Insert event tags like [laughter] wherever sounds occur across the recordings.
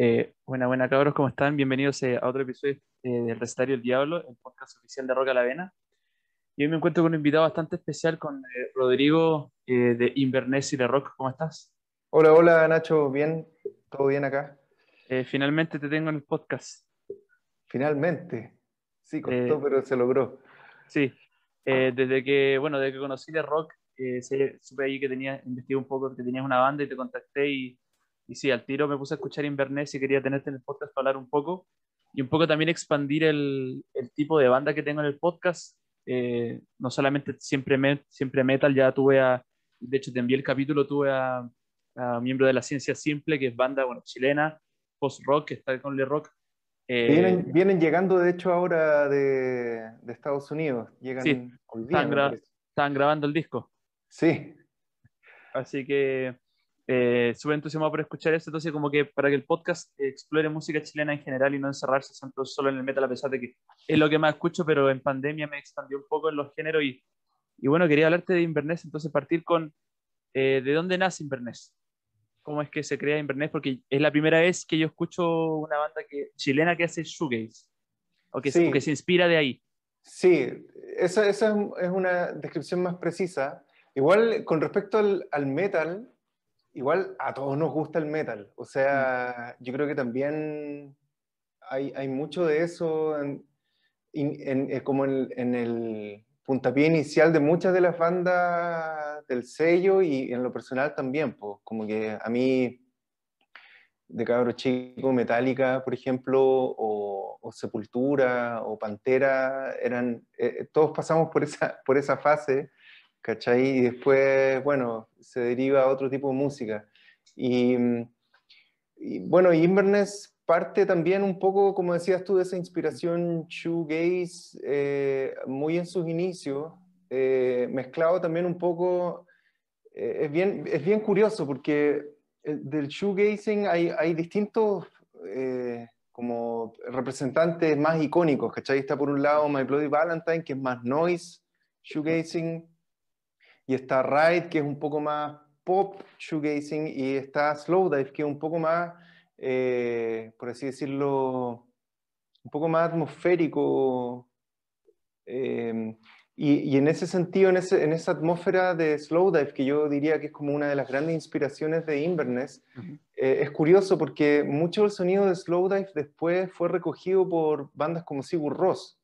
Eh, buena, buena cabros, ¿cómo están? Bienvenidos eh, a otro episodio eh, del Recetario del Diablo, el podcast oficial de Roca la Vena. Y hoy me encuentro con un invitado bastante especial, con eh, Rodrigo eh, de Inverness y de Rock. ¿Cómo estás? Hola, hola Nacho, bien, todo bien acá. Eh, finalmente te tengo en el podcast. Finalmente. Sí, costó, pero se logró. Sí, desde que, bueno, desde que conocí de Rock, supe ahí que tenías, investigué un poco que tenías una banda y te contacté y, y sí, al tiro me puse a escuchar Inverness y quería tenerte en el podcast para hablar un poco y un poco también expandir el, el tipo de banda que tengo en el podcast. Eh, no solamente siempre, me- siempre metal, ya tuve a, de hecho te envié el capítulo, tuve a, a miembro de la Ciencia Simple, que es banda, bueno, chilena, post-rock, que está con Le Rock. Eh, Vienen, vienen llegando, de hecho, ahora de, de Estados Unidos. Llegan Sí, están gra- estaban grabando el disco. Sí, Así que eh, súper entusiasmado por escuchar eso. Entonces, como que para que el podcast explore música chilena en general y no encerrarse solo en el metal, a pesar de que es lo que más escucho, pero en pandemia me expandió un poco en los géneros. Y, y bueno, quería hablarte de Inverness, entonces partir con eh, de dónde nace Inverness. ¿Cómo es que se crea Inverness? Porque es la primera vez que yo escucho una banda que, chilena que hace shoegaze, o que, se- Sí. o que se inspira de ahí. sí, esa, esa es una descripción más precisa. Igual, con respecto al, al metal, igual a todos nos gusta el metal. O sea, yo creo que también hay, hay mucho de eso en, in- en- eh, como en, en el puntapié inicial de muchas de las bandas del sello y en lo personal también, pues como que a mí de cabro chico, Metallica, por ejemplo, o, o Sepultura, o Pantera, eran, eh, todos pasamos por esa, por esa fase, ¿cachai? Y después, bueno, se deriva a otro tipo de música. Y, y, bueno, Inverness parte también un poco, como decías tú, de esa inspiración shoegaze, eh, muy en sus inicios, eh, mezclado también un poco, eh, es, bien, es bien curioso porque el- del shoegazing hay, hay distintos eh, como representantes más icónicos, ¿cachai? Está por un lado My Bloody Valentine, que es más noise shoegazing, y está Ride, que es un poco más pop shoegazing, y está Slowdive, que es un poco más, eh, por así decirlo, un poco más atmosférico. eh, y, y en ese sentido, en, ese- en esa atmósfera de Slowdive, que yo diría que es como una de las grandes inspiraciones de Inverness, eh, es curioso porque mucho del sonido de Slowdive después fue recogido por bandas como Sigur Rós.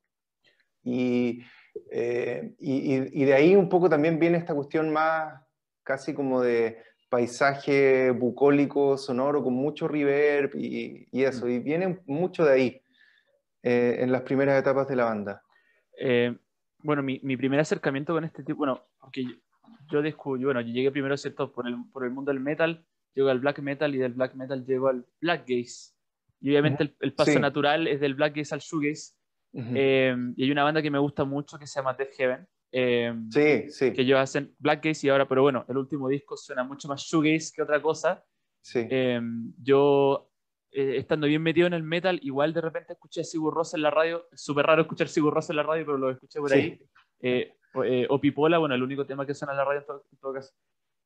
Y, eh, y, y- y de ahí un poco también viene esta cuestión más casi como de paisaje bucólico, sonoro, con mucho reverb y, y eso. Y viene mucho de ahí, eh, en las primeras etapas de la banda. Eh, bueno, mi, mi primer acercamiento con este tipo, bueno, porque yo, yo descubrí, bueno, yo llegué primero, ¿cierto? Por el, por el mundo del metal, llego al black metal y del black metal llego al black gaze. Y obviamente el, el paso Sí. natural es del black gaze al shoegaze. Ujú. Eh, y hay una banda que me gusta mucho que se llama Death Heaven. eh, sí, sí, Que ellos hacen black gaze y ahora, pero bueno, el último disco suena mucho más shoegaze que otra cosa. sí. Eh, yo, estando bien metido en el metal, igual de repente escuché a Sigur Rós en la radio. Súper raro escuchar Sigur Rós en la radio, pero lo escuché por Sí. ahí. Eh, o, eh, o Pipola, bueno, el único tema que suena en la radio en todo, en todo caso.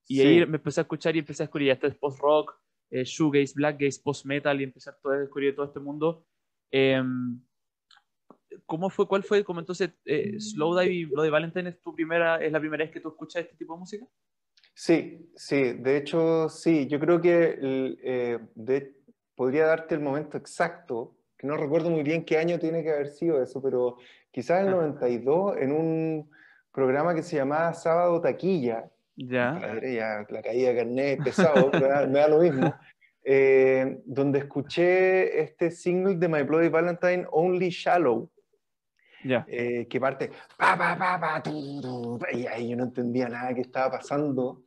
Y Sí. ahí me empecé a escuchar y empecé a descubrir, esto es post-rock, eh, shoegaze, blackgaze, post-metal, y todo- a descubrir todo este mundo. ¿Cómo fue, cuál fue, como entonces, eh, Slowdive y Bloody Valentine es tu primera, es la primera vez que tú escuchas este tipo de música? Sí, sí, de hecho, sí, yo creo que el, eh, de- podría darte el momento exacto, que no recuerdo muy bien qué año tiene que haber sido eso, pero quizás el Ah. 92, en un programa que se llamaba Sábado Taquilla, Ya. Padre, ya la caída de carnet es pesado, me, da, me da lo mismo, eh, donde escuché este single de My Bloody Valentine, Only Shallow, Ya. eh, que parte pa, pa, pa, pa, tu, tu, y ahí yo no entendía nada que estaba pasando.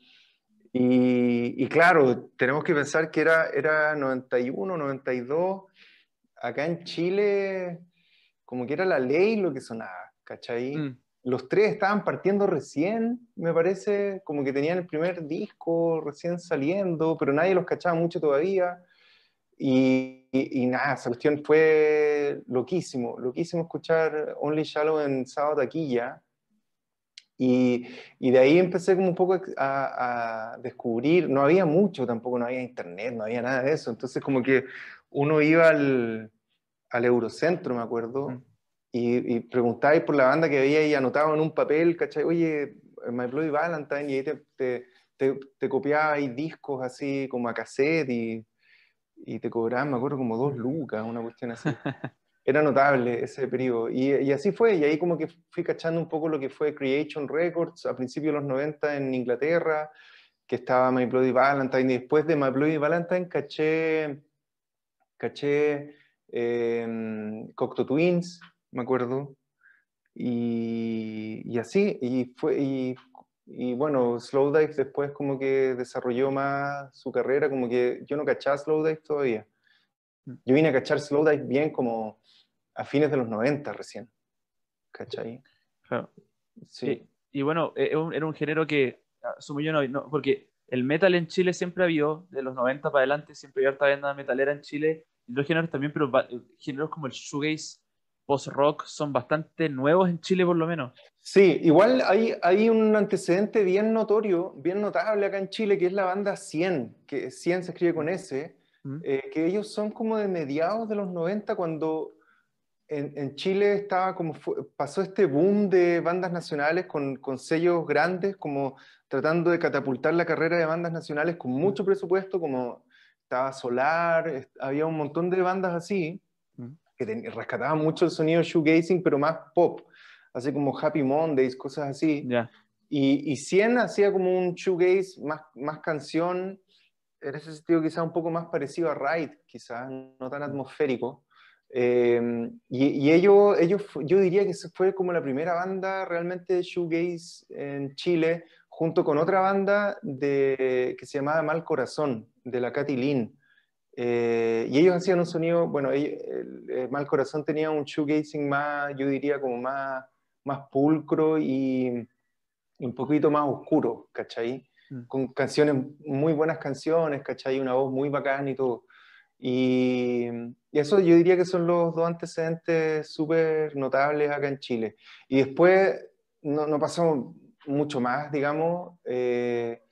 Y, y claro, tenemos que pensar que era, era 91, 92, acá en Chile, como que era la ley lo que sonaba, ¿cachai? Mm. Los tres estaban partiendo recién, me parece, como que tenían el primer disco recién saliendo, pero nadie los cachaba mucho todavía. Y, y- y nada, esa cuestión fue loquísimo, loquísimo escuchar Only Shallow en Sábado Taquilla. Y, y, de ahí empecé como un poco a, a, descubrir, no había mucho tampoco, no había internet, no había nada de eso, entonces como que uno iba al, al Eurocentro, me acuerdo, y, y preguntáis por la banda que había y anotaba en un papel, ¿cachai? Oye, My Bloody Valentine, y ahí te, te, te, te copiabais discos así como a cassette y, y te cobraban, me acuerdo, como dos lucas, una cuestión así. [laughs] Era notable ese periodo. Y, y, así fue, y ahí como que fui cachando un poco lo que fue Creation Records a principios de los 90 en Inglaterra, que estaba My Bloody Valentine, y después de My Bloody Valentine caché, caché eh, Cocteau Twins, me acuerdo, y, y así, y, fue, y, y bueno, Slowdive después como que desarrolló más su carrera, como que yo no cachaba Slowdive todavía. Mm. Yo vine a cachar Slowdive bien como a fines de los 90 recién. ¿Cachai? Claro. Sí. Y, bueno, e, era un, género que, asumo yo, no, porque el metal en Chile siempre ha habido, de los 90 para adelante, siempre había harta banda metalera en Chile, y los géneros también, pero géneros como el shoegaze, post-rock, son bastante nuevos en Chile por lo menos. Sí, igual hay, hay un antecedente bien notorio, bien notable acá en Chile, que es la banda 100, que 100 se escribe con S, eh, que ellos son como de mediados de los 90, cuando en, en Chile estaba como pasó este boom de bandas nacionales con, con, sellos grandes, como tratando de catapultar la carrera de bandas nacionales con mucho presupuesto, como estaba Solar, había un montón de bandas así, que rescataban mucho el sonido shoegazing, pero más pop así como Happy Mondays, cosas así. Y, y 100 hacía como un shoegaze más, más canción, en ese sentido quizá un poco más parecido a Ride, quizás no tan atmosférico. Eh, y, y ellos, ellos, yo diría que fue como la primera banda realmente de shoegaze en Chile, junto con otra banda de, que se llamaba Mal Corazón, de la Katy Lynn. Eh, y ellos hacían un sonido, bueno, el, Mal Corazón tenía un shoegazing más, yo diría como más más pulcro y, un poquito más oscuro, ¿cachai? Mm. Con canciones, muy buenas canciones, ¿cachai? Una voz muy bacán y todo. Y, eso yo diría que son los dos antecedentes súper notables acá en Chile. Y después no, no pasó mucho más, digamos, eh,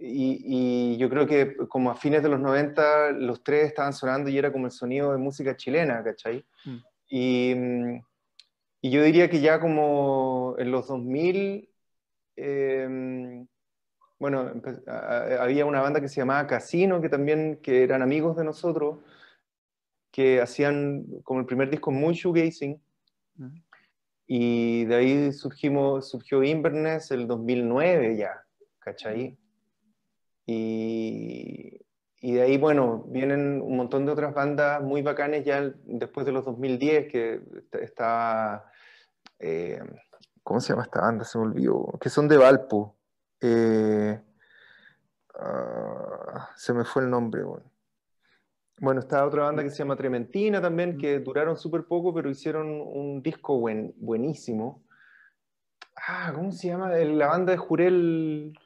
y, y, yo creo que como a fines de los 90 los tres estaban sonando y era como el sonido de música chilena, ¿cachai? Mm. Y, y yo diría que ya como en los 2000, em, bueno, había una banda que se llamaba Casino, que también que eran amigos de nosotros, que hacían como el primer disco muy shoegazing. Y de ahí surgimos, surgió Inverness el 2009 ya, ¿cachai? Y, de ahí, bueno, vienen un montón de otras bandas muy bacanes ya después de los 2010, que está... Eh, ¿Cómo se llama esta banda? Se me olvidó. Que son de Valpo. Eh, ah, se me fue el nombre, bueno. Bueno, está otra banda que se llama Trementina también, que duraron súper poco, pero hicieron un disco buen, buenísimo. Ah, ¿cómo se llama? La banda de Jurel...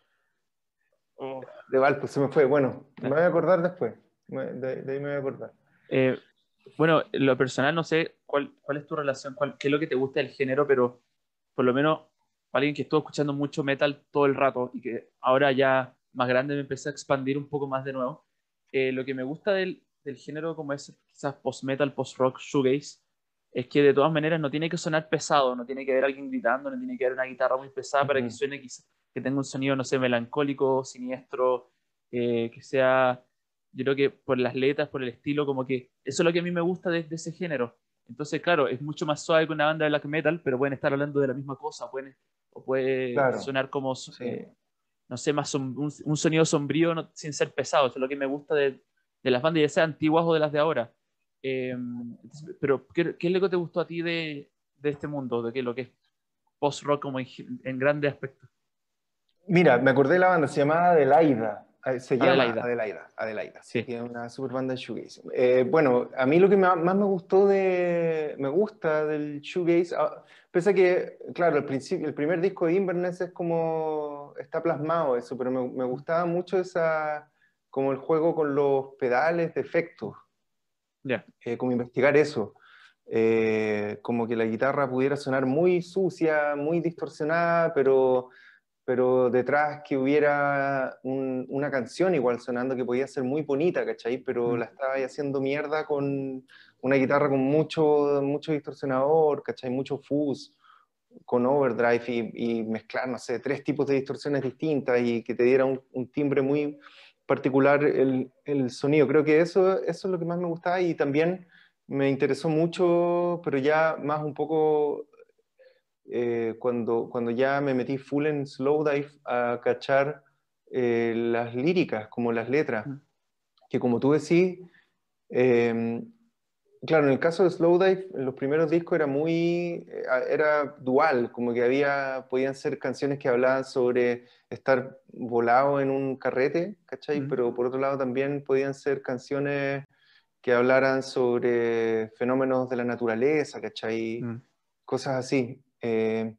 Oh de Valpo, se me fue. Bueno, me voy a acordar después. De, ahí me voy a acordar. Eh, bueno, lo personal no sé cuál, cuál es tu relación, cuál, qué es lo que te gusta del género, pero por lo menos alguien que estuvo escuchando mucho metal todo el rato y que ahora ya más grande me empecé a expandir un poco más de nuevo. Eh, lo que me gusta del, del, género como es quizás post-metal, post-rock, shoegaze, es que de todas maneras no tiene que sonar pesado, no tiene que haber alguien gritando, no tiene que haber una guitarra muy pesada para que suene quizás que tenga un sonido, no sé, melancólico, siniestro, eh, que sea, yo creo que por las letras, por el estilo, como que eso es lo que a mí me gusta de, ese género. Entonces, claro, es mucho más suave que una banda de black metal, pero pueden estar hablando de la misma cosa, pueden, o puede sonar como, eh, no sé, más un, sonido sombrío sin ser pesado. Eso es lo que me gusta de, de las bandas, ya sean antiguas o de las de ahora. Em, pero, ¿qué, ¿qué, es lo que te gustó a ti de, de este mundo, de qué, lo que es post-rock como en, en grandes aspectos? Mira, me acordé de la banda, se llamaba Adelaida. Se llama Adelaida. Adelaida, Adelaida sí. Tiene una super banda de shoegaze. Eh, bueno, a mí lo que más me gustó de... Me gusta del shoegaze, ah, pese a que, claro, el, principio, el primer disco de Inverness es como... Está plasmado eso, pero me, me gustaba mucho esa... Como el juego con los pedales de efectos. Ya. Eh, como investigar eso. eh, como que la guitarra pudiera sonar muy sucia, muy distorsionada, pero, pero detrás que hubiera una canción igual sonando que podía ser muy bonita, ¿cachai? Pero mm. la estaba haciendo mierda con una guitarra con mucho, mucho distorsionador, ¿cachai? Mucho fuzz, con overdrive y, mezclar, no sé, tres tipos de distorsiones distintas y que te diera un, timbre muy particular el, el, sonido. Creo que eso, eso es lo que más me gustaba y también me interesó mucho, pero ya más un poco eh, cuando, cuando ya me metí full en Slowdive a cachar eh, las líricas, como las letras, que como tú decís, em, claro, en el caso de Slowdive, en los primeros discos era muy, eh, era dual, como que había, podían ser canciones que hablaban sobre estar volado en un carrete, ¿cachai? Pero por otro lado también podían ser canciones que hablaran sobre fenómenos de la naturaleza, ¿cachai? Mm. Cosas así. Eh,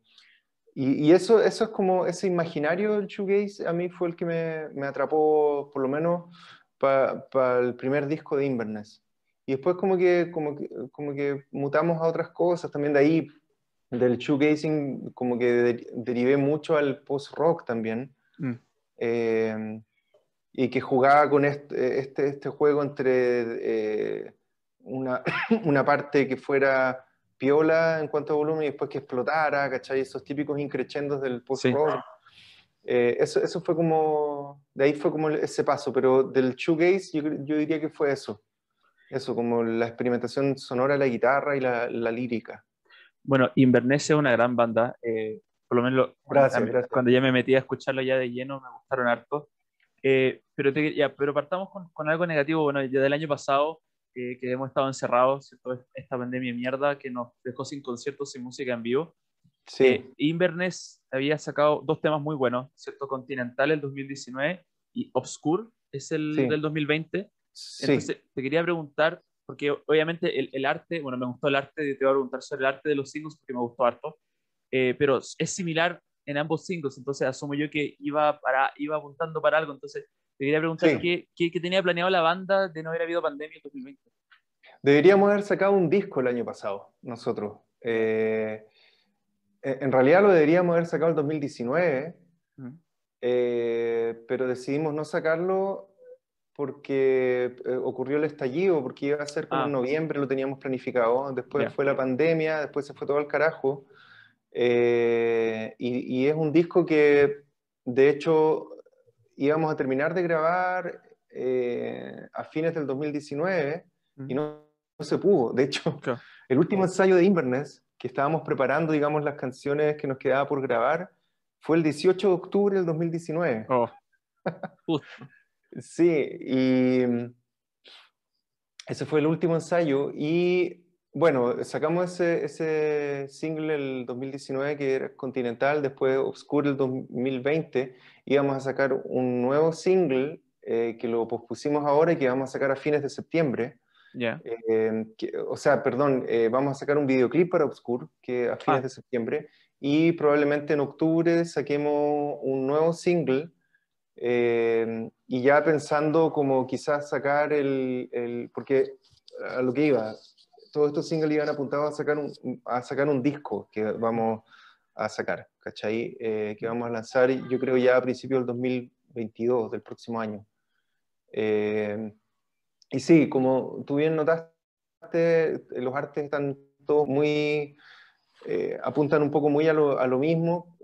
y, eso, eso es como ese imaginario del shoegaze a mí fue el que me, me atrapó, por lo menos, para el primer disco de Inverness. Y después como que, como, que, como que mutamos a otras cosas, también de ahí, del shoegazing, como que derivé mucho al post-rock también. Mm. Eh, y que jugaba con este, este, este juego entre eh, una, [coughs] una, parte que fuera piola en cuanto a volumen y después que explotara, ¿cachai? Esos típicos increchendos del post-rock. Eh, eso, eso fue como, de ahí fue como ese paso, pero del shoegaze yo, yo diría que fue eso. Eso, como la experimentación sonora de la guitarra y la, la lírica. Bueno, Inverness es una gran banda. Eh, por lo menos gracias, cuando ya me metí a escucharlo ya de lleno me gustaron harto. Eh, pero, ya, pero partamos con, con, algo negativo. Bueno, ya del año pasado, que hemos estado encerrados, esta pandemia de mierda que nos dejó sin conciertos, sin música en vivo. Sí. Eh, Inverness había sacado dos temas muy buenos, ¿cierto? Continental el 2019 y Obscure es el del 2020. Sí. Entonces, te quería preguntar, porque obviamente el, el, arte, bueno, me gustó el arte, te voy a preguntar sobre el arte de los singles porque me gustó harto, eh, pero es similar en ambos singles, entonces asumo yo que iba, para, iba apuntando para algo, entonces te quería preguntar ¿qué, qué, tenía planeado la banda de no haber habido pandemia en 2020. Deberíamos haber sacado un disco el año pasado, nosotros. Eh, en realidad lo deberíamos haber sacado el 2019, eh, pero decidimos no sacarlo porque eh, ocurrió el estallido, porque iba a ser como en ah. noviembre, lo teníamos planificado, después fue la pandemia, después se fue todo al carajo, eh, y, es un disco que, de hecho, íbamos a terminar de grabar eh, a fines del 2019 y no, se pudo. De hecho, el último ensayo de Inverness, que estábamos preparando, digamos, las canciones que nos quedaba por grabar, fue el 18 de octubre del 2019. [laughs] sí, y ese fue el último ensayo y bueno, sacamos ese, single el 2019 que era Continental, después Obscure el 2020. Íbamos a sacar un nuevo single eh, que lo pospusimos ahora y que vamos a sacar a fines de septiembre. Ya. Eh, o sea, perdón, eh, vamos a sacar un videoclip para Obscure que a fines ah. de septiembre y probablemente en octubre saquemos un nuevo single y ya pensando como quizás sacar el, el, porque a lo que iba, todos estos singles iban apuntados a sacar un, a sacar un disco que vamos a sacar, ¿cachai? Eh, que vamos a lanzar, yo creo, ya a principios del 2022, del próximo año. Eh, y sí, como tú bien notaste, los artes están todos muy, eh, apuntan un poco muy a lo, a lo, mismo,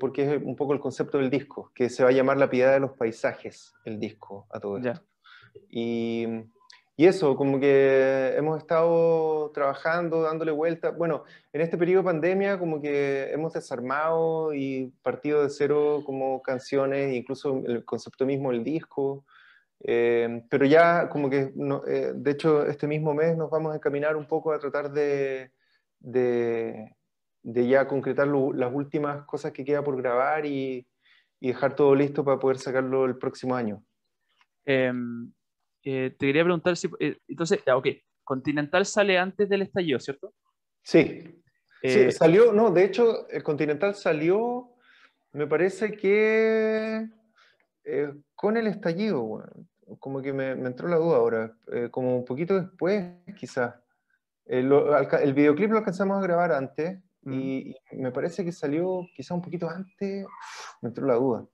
porque es un poco el concepto del disco, que se va a llamar La piedad de los paisajes, el disco, a todo esto. Y y eso, como que hemos estado trabajando, dándole vuelta. Bueno, en este periodo de pandemia, como que hemos desarmado y partido de cero como canciones, incluso el concepto mismo del disco. Eh, pero ya, como que, eh, de hecho, este mismo mes nos vamos a encaminar un poco a tratar de, de, de ya concretar las últimas cosas que queda por grabar y, y, dejar todo listo para poder sacarlo el próximo año. Um eh, te quería preguntar si, eh, entonces, ya, ok, Continental sale antes del estallido, ¿cierto? Sí. sí, eh, salió, no, de hecho, el Continental salió, me parece que con el estallido, como que me, me, entró la duda ahora, como un poquito después, quizás. El, el, videoclip lo alcanzamos a grabar antes y, me parece que salió quizá un poquito antes, me entró la duda.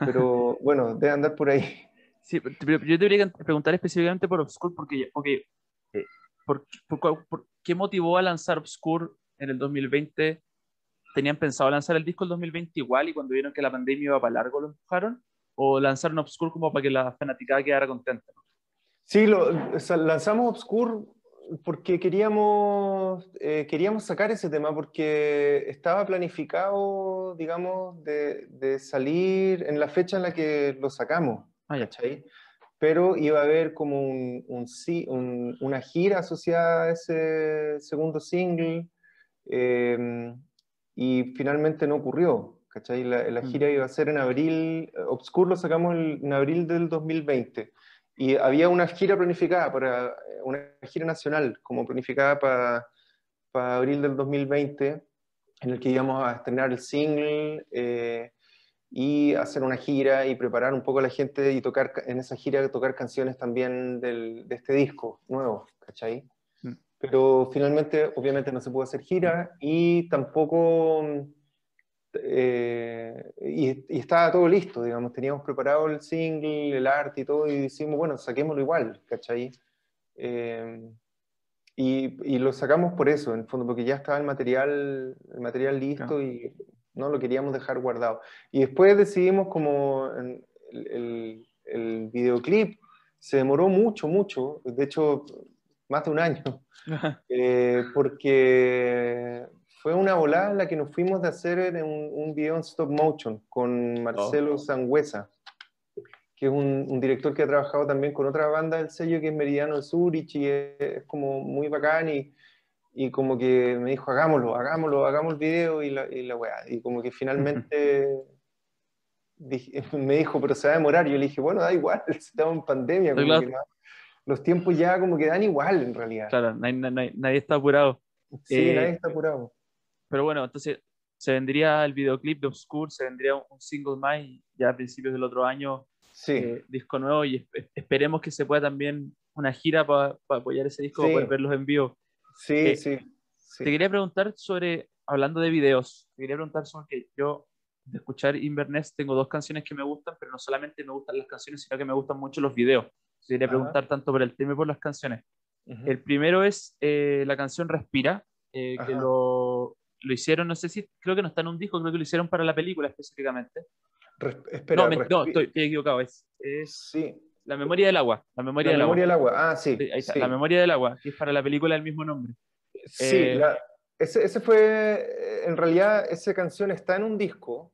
Pero [laughs] bueno, debe andar por ahí. Sí, pero yo debería preguntar específicamente por Obscure porque, porque eh, por, por, ¿qué motivó a lanzar Obscure en el 2020? ¿Tenían pensado lanzar el disco el 2020 igual y cuando vieron que la pandemia iba para largo lo empujaron? ¿O lanzaron Obscure como para que la fanaticada quedara contenta? Sí, lo, lanzamos Obscure porque queríamos, eh, queríamos sacar ese tema, porque estaba planificado, digamos, de, de, salir en la fecha en la que lo sacamos. Ah, Pero iba a haber como un, un, una gira asociada a ese segundo single em, y finalmente no ocurrió. ¿cachai? La, la, gira mm. iba a ser en abril, Obscure lo sacamos en abril del 2020 y había una gira planificada, para eh, una gira nacional, como planificada para, para abril del 2020, en el que íbamos a estrenar el single eh, y hacer una gira y preparar un poco a la gente y tocar en esa gira tocar canciones también del, de este disco nuevo, ¿cachai? Mm. Pero finalmente, obviamente, no se pudo hacer gira y tampoco eh, y, estaba todo listo, digamos, teníamos preparado el single, el arte y todo, y decimos, bueno, saquémoslo igual, ¿cachai? Eh, y, y, lo sacamos por eso, en el fondo, porque ya estaba el material, el material listo y no lo queríamos dejar guardado. Y después decidimos como el, el, videoclip. Se demoró mucho, mucho, de hecho, más de un año, [laughs] eh, porque fue una volada en la que nos fuimos de hacer un, un video en stop motion con Marcelo oh. Sangüesa, que es un, director que ha trabajado también con otra banda del sello que es Meridiano Zurich y es, como muy bacán y, y, como que me dijo, hagámoslo, hagámoslo, hagamos el video y la, y la weá. Y como que finalmente [laughs] me dijo, pero se va a demorar. Yo le dije, bueno, da igual, [laughs] estamos en pandemia. los tiempos ya como que dan igual en realidad. Claro, nadie, nadie está apurado. Sí, eh, nadie está apurado. Pero bueno, entonces se vendría el videoclip de Obscure, se vendría un, single más y ya a principios del otro año sí. Eh, disco nuevo y esperemos que se pueda también una gira para apoyar ese disco, para poder verlos en vivo. Eh, sí, sí, Te quería preguntar sobre, hablando de videos, te quería preguntar sobre que yo de escuchar Inverness tengo dos canciones que me gustan, pero no solamente me gustan las canciones, sino que me gustan mucho los videos. Te quería preguntar tanto por el tema y por las canciones. El primero es eh, la canción Respira, que lo, lo hicieron, no sé si, creo que no está en un disco, creo que lo hicieron para la película específicamente. espera, no, estoy, equivocado, es, sí. La memoria del agua. La memoria, del, memoria agua. del agua. Ah, sí, ahí está, La memoria del agua, que es para la película del mismo nombre. Sí, eh, ese, ese, fue, en realidad, esa canción está en un disco.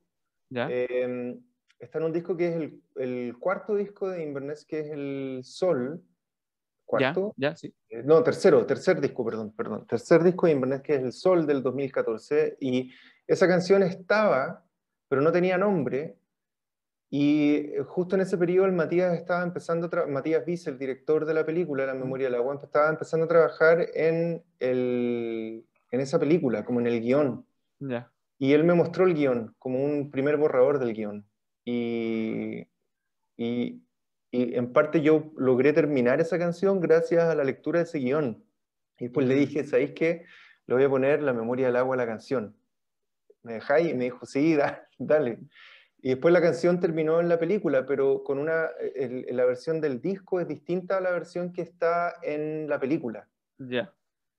¿Ya? Em, está en un disco que es el, el, cuarto disco de Inverness, que es El Sol, cuarto. Ya, sí. Eh, no, tercero, tercer disco, perdón, perdón. Tercer disco de Inverness, que es El Sol del 2014. Y esa canción estaba, pero no tenía nombre. Y eh, justo en ese periodo el Matías estaba empezando, a Matías Viz, el director de la película La Memoria del Agua, estaba empezando a trabajar en, el, en esa película, como en el guion. Ya. Y él me mostró el guion, como un primer borrador del guion. Y, y, y en parte yo logré terminar esa canción gracias a la lectura de ese guion. Y pues le dije, ¿sabéis qué? Le voy a poner la memoria del agua a la canción. ¿Me dejáis? Y me dijo, sí, [laughs] dale. Y después la canción terminó en la película, pero con una, la versión del disco es distinta a la versión que está en la película. Ya.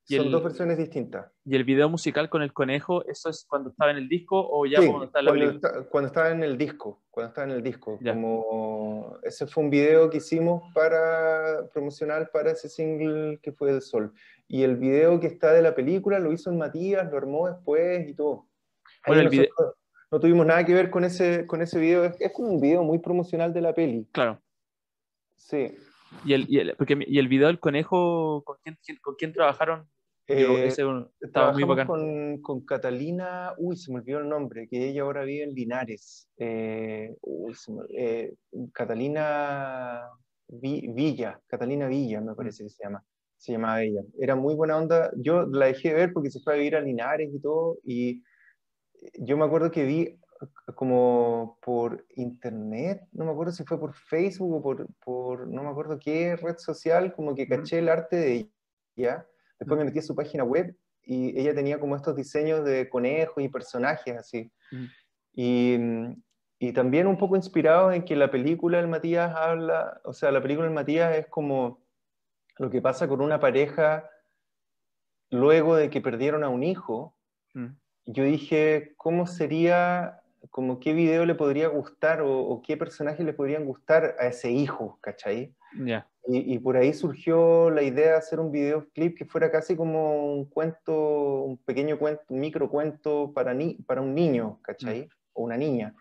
Son dos versiones distintas. ¿Y el video musical con el conejo, eso es cuando estaba en el disco o ya cuando está en la cuando, cuando estaba en el disco, cuando estaba en el disco. Como ese fue un video que hicimos para promocional para ese single que fue El Sol. Y el video que está de la película lo hizo el Matías, lo armó después y todo. Bueno, el video... No tuvimos nada que ver con ese, con ese video. Es, es como un video muy promocional de la peli. Claro. Sí. ¿Y el, y el, porque, ¿y el video del conejo, con quién, con quién trabajaron? Eh, estaba muy con, con, Catalina, uy, se me olvidó el nombre, que ella ahora vive en Linares. Eh, uy, eh, Catalina Villa, Catalina Villa me parece que se llama, se llamaba ella. Era muy buena onda. Yo la dejé de ver porque se fue a vivir a Linares y todo, y yo me acuerdo que vi como por internet, no me acuerdo si fue por Facebook o por, por no me acuerdo qué red social, como que caché el arte de ella Después me metí a su página web y ella tenía como estos diseños de conejos y personajes así. Y, y, también un poco inspirado en que la película del Matías habla, o sea, la película del Matías es como lo que pasa con una pareja luego de que perdieron a un hijo. Yo dije, ¿cómo sería, como qué video le podría gustar o, qué personajes le podrían gustar a ese hijo, ¿cachai? Y, por ahí surgió la idea de hacer un videoclip que fuera casi como un cuento, un pequeño cuento, un micro cuento para, ni, para un niño, ¿cachai? Mm. O una niña.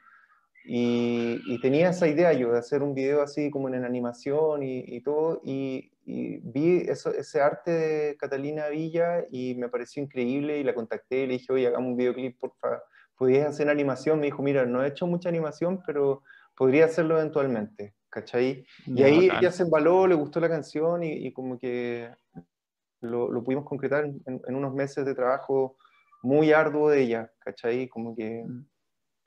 Y, tenía esa idea yo de hacer un video así como en animación y, todo, y, vi eso, ese arte de Catalina Villa y me pareció increíble y la contacté y le dije, oye, hagamos un videoclip, por favor. ¿Podías hacer animación? Me dijo, mira, no he hecho mucha animación, pero podría hacerlo eventualmente. ¿cachai? Y ahí ella se embaló, le gustó la canción y, como que lo, lo pudimos concretar en, unos meses de trabajo muy arduo de ella, ¿cachai? Como que... Mm.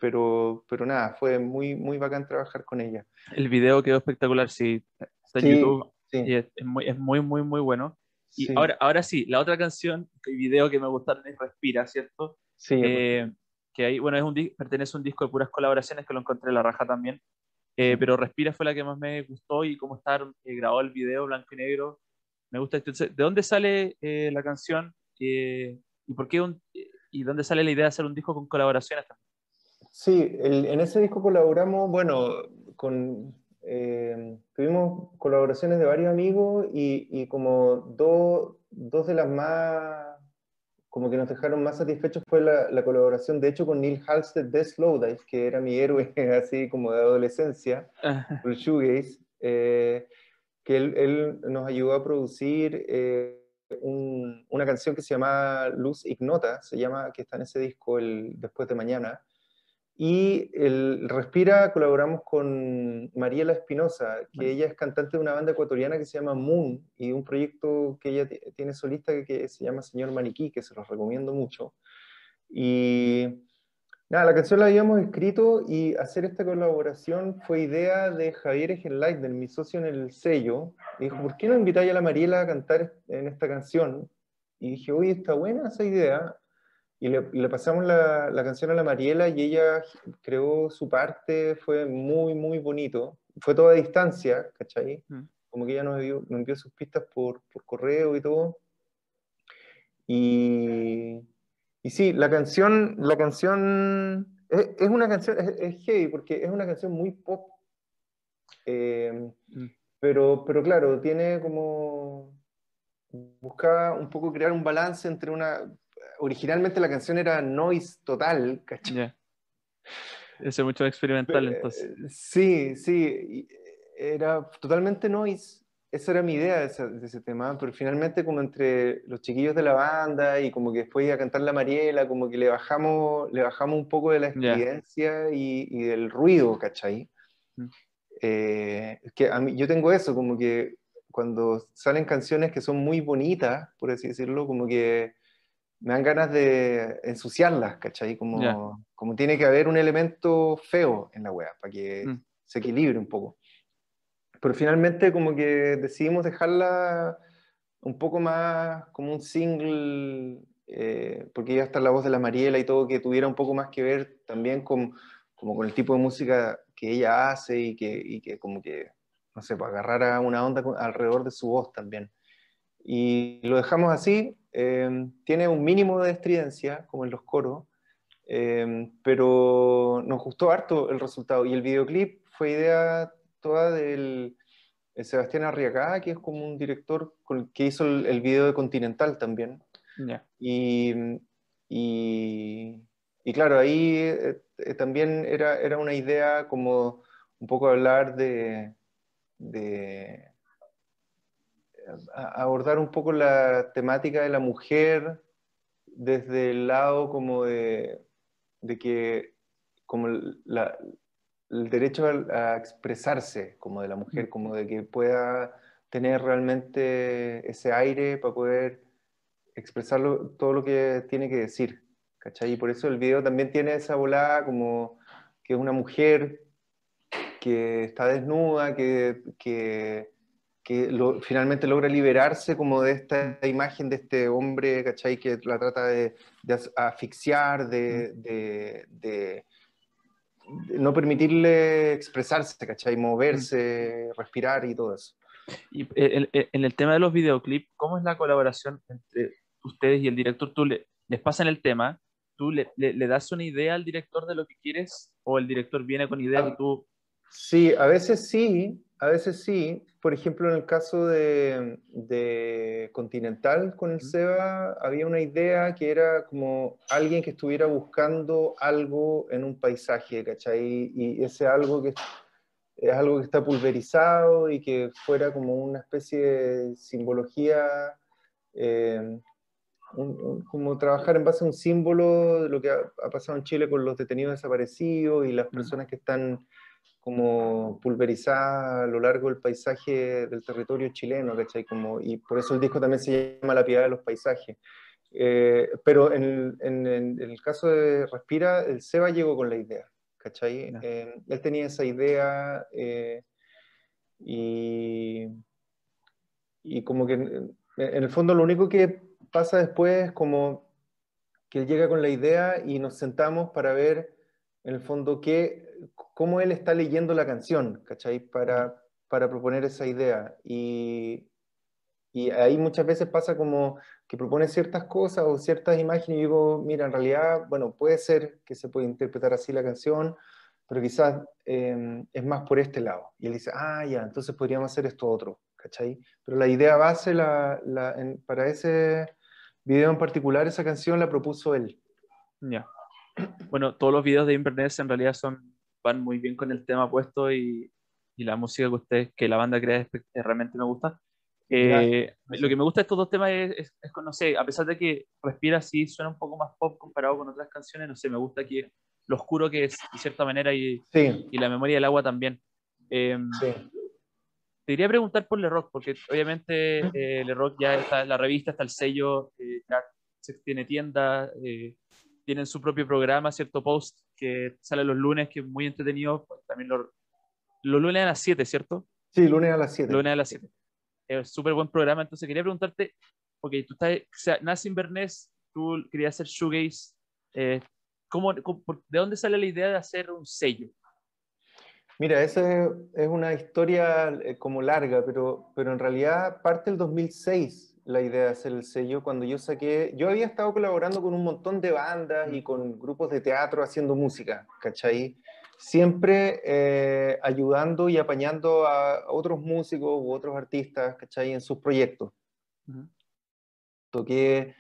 Pero, pero nada, fue muy, muy bacán trabajar con ella. El video quedó espectacular, sí. Está en YouTube y es, muy, es muy, muy, muy bueno. Y ahora, ahora sí, la otra canción, el video que me gusta es Respira, ¿cierto? Sí. Eh, que ahí, bueno, es un, pertenece a un disco de puras colaboraciones que lo encontré en la raja también. Eh, pero Respira fue la que más me gustó y cómo está eh, grabado el video blanco y negro. Me gusta. Entonces, ¿de dónde sale eh, la canción? ¿Y por qué y dónde sale la idea de hacer un disco con colaboraciones Sí, en ese disco colaboramos, bueno, con, tuvimos colaboraciones de varios amigos y, y como dos, dos de las más como que nos dejaron más satisfechos fue la, colaboración, de hecho, con Neil Halstead de Slowdive, que era mi héroe [laughs] así como de adolescencia, el shoegaze, eh, que él, nos ayudó a producir eh, una canción que se llama Luz Ignota, se llama, que está en ese disco, el Después de Mañana, y el Respira colaboramos con Mariela Espinosa, que ella es cantante de una banda ecuatoriana que se llama Moon y un proyecto que ella tiene solista que, se llama Señor Maniquí, que se los recomiendo mucho. Y nada, la canción la habíamos escrito y hacer esta colaboración fue idea de Javier Egenleitner, mi socio en el sello. Y dijo, ¿por qué no invitáis a la Mariela a cantar en esta canción? Y dije, oye, está buena esa idea y le, pasamos la, la, canción a la Mariela y ella creó su parte, fue muy, muy bonito. Fue toda a distancia, ¿cachai? Mm. Como que ella nos envió, nos envió sus pistas por, por, correo y todo. Y, y sí, la canción, la canción es, es una canción, es, es, heavy porque es una canción muy pop. Eh, mm. pero, pero claro, tiene como, busca un poco crear un balance entre una, originalmente la canción era noise total, ¿cachai? Ese mucho experimental entonces. Eh, sí, sí, era totalmente noise. Esa era mi idea de ese, tema, pero finalmente como entre los chiquillos de la banda y como que después iba a cantar la Mariela, como que le bajamos, le bajamos un poco de la experiencia y, y, del ruido, ¿cachai? Mm. Eh, que a mí, yo tengo eso, como que cuando salen canciones que son muy bonitas, por así decirlo, como que me dan ganas de ensuciarlas, ¿cachai? Como, como tiene que haber un elemento feo en la web para que mm. se equilibre un poco. Pero finalmente como que decidimos dejarla un poco más como un single, eh, porque ya está la voz de la Mariela y todo, que tuviera un poco más que ver también con, como con el tipo de música que ella hace y que, y que como que, no sé, pues agarrara una onda alrededor de su voz también. Y lo dejamos así, Em, tiene un mínimo de estridencia, como en los coros, em, pero nos gustó harto el resultado. Y el videoclip fue idea toda del Sebastián Arriagada, que es como un director que hizo el, video de Continental también. Y, y, claro, ahí eh, eh, también era, era una idea como un poco hablar de, de abordar un poco la temática de la mujer desde el lado como de, que como el derecho a, expresarse como de la mujer, mm. como de que pueda tener realmente ese aire para poder expresar todo lo que tiene que decir. ¿cachai? Y por eso el video también tiene esa volada como que es una mujer que está desnuda, que, que que finalmente logra liberarse como de esta imagen de este hombre, ¿cachai? Que la trata de, asfixiar, de, de, no permitirle expresarse, ¿cachai? Moverse, respirar y todo eso. Y en, el tema de los videoclips, ¿cómo es la colaboración entre ustedes y el director? ¿Tú le, les pasan el tema? ¿Tú le, le, das una idea al director de lo que quieres? ¿O el director viene con ideas y tú...? Sí, a veces sí, a veces sí. Por ejemplo, en el caso de, de Continental con el SEBA, había una idea que era como alguien que estuviera buscando algo en un paisaje, ¿cachai? Y ese algo que es algo que está pulverizado y que fuera como una especie de simbología, eh, como trabajar en base a un símbolo de lo que ha, pasado en Chile con los detenidos desaparecidos y las personas que están como pulverizadas a lo largo del paisaje del territorio chileno, ¿cachai? Como, y por eso el disco también se llama La piedad de los paisajes. Eh, pero en, en, en, el caso de Respira, el Seba llegó con la idea. ¿cachai? Eh, él tenía esa idea eh, y, y como que en, el fondo lo único que pasa después es como que él llega con la idea y nos sentamos para ver en el fondo qué, cómo él está leyendo la canción, ¿cachai? Para, para proponer esa idea. Y, y ahí muchas veces pasa como que propone ciertas cosas o ciertas imágenes y digo, mira, en realidad, bueno, puede ser que se pueda interpretar así la canción, pero quizás em, es más por este lado. Y él dice, ah, ya, entonces podríamos hacer esto otro, ¿cachai? Pero la idea base la, la, para ese video en particular, esa canción la propuso él. Ya. Bueno, todos los videos de Inverness en realidad son, van muy bien con el tema puesto y, y la música que ustedes, que la banda crea, realmente me gusta. Eh, lo que me gusta de estos dos temas es, es, no sé, a pesar de que Respira así suena un poco más pop comparado con otras canciones, no sé, me gusta que lo oscuro que es, de cierta manera, y, y la memoria del agua también. Em, te quería preguntar por Le Rock, porque obviamente eh, Le Rock ya está, la revista, está el sello, eh, ya tiene tienda, eh, tienen su propio programa, cierto post que sale los lunes, que es muy entretenido, pues, también los, los lunes a las 7, ¿cierto? Sí, lunes a las 7. Lunes a las 7 es súper buen programa. Entonces quería preguntarte, porque tú estás, o sea, nace Inverness, tú querías hacer shoegaze, eh, ¿cómo, ¿de dónde sale la idea de hacer un sello? Mira, esa es una historia eh, como larga, pero, pero en realidad parte del 2006 la idea de hacer el sello, cuando yo saqué, yo había estado colaborando con un montón de bandas y con grupos de teatro haciendo música, ¿cachai? siempre eh, ayudando y apañando a otros músicos u otros artistas, ¿cachai? En sus proyectos. Toqué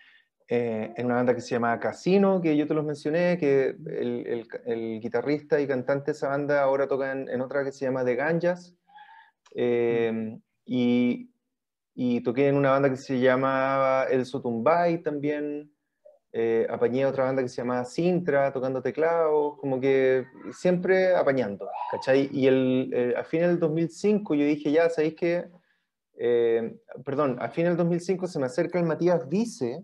eh, en una banda que se llama Casino, que yo te los mencioné, que el, el, guitarrista y cantante de esa banda ahora toca en, otra que se llama The Ganjas. Eh, y, y, toqué en una banda que se llamaba El Sotumbay también eh, apañé otra banda que se llama Sintra, tocando teclados, como que siempre apañando, ¿cachai? Y el, eh, a fin del 2005 yo dije, ya, ¿sabéis qué? Eh, perdón, a fin del 2005 se me acerca el Matías Vice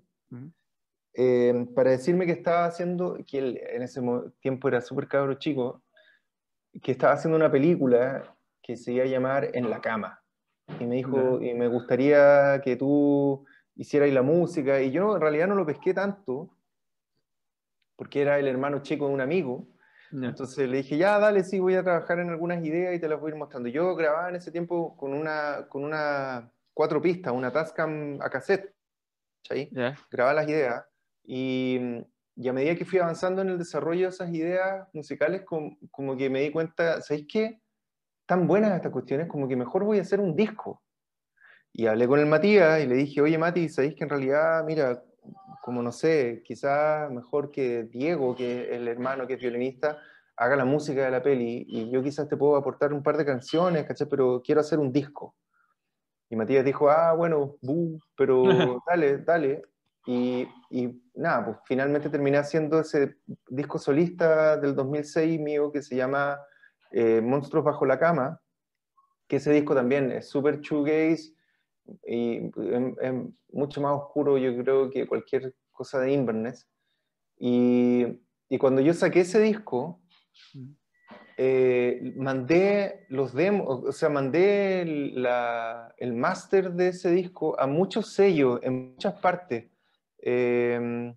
eh, para decirme que estaba haciendo, que él en ese tiempo era súper cabro chico, que estaba haciendo una película que se iba a llamar En la cama. Y me dijo, y me gustaría que tú hiciera ahí la música, y yo en realidad no lo pesqué tanto, porque era el hermano chico de un amigo, entonces le dije, ya, dale, sí, voy a trabajar en algunas ideas y te las voy a ir mostrando. Yo grababa en ese tiempo con una, con una cuatro pistas, una Tascam a cassette, ¿sí? Grababa las ideas, y, y, a medida que fui avanzando en el desarrollo de esas ideas musicales, como, como que me di cuenta, ¿sabéis qué? Tan buenas estas cuestiones, como que mejor voy a hacer un disco. Y hablé con el Matías y le dije, oye Mati, ¿sabéis que en realidad, mira, como no sé, quizás mejor que Diego, que es el hermano que es violinista, haga la música de la peli y yo quizás te puedo aportar un par de canciones, ¿cachai? Pero quiero hacer un disco. Y Matías dijo, ah, bueno, pero [laughs] dale, dale. Y, y, nada, pues finalmente terminé haciendo ese disco solista del 2006 mío que se llama eh, Monstruos bajo la cama, que ese disco también es súper shoegaze, y es, mucho más oscuro yo creo que cualquier cosa de Inverness. Y, y, cuando yo saqué ese disco, eh, mandé los demos, o sea, mandé la- el máster de ese disco a muchos sellos en muchas partes. Eh,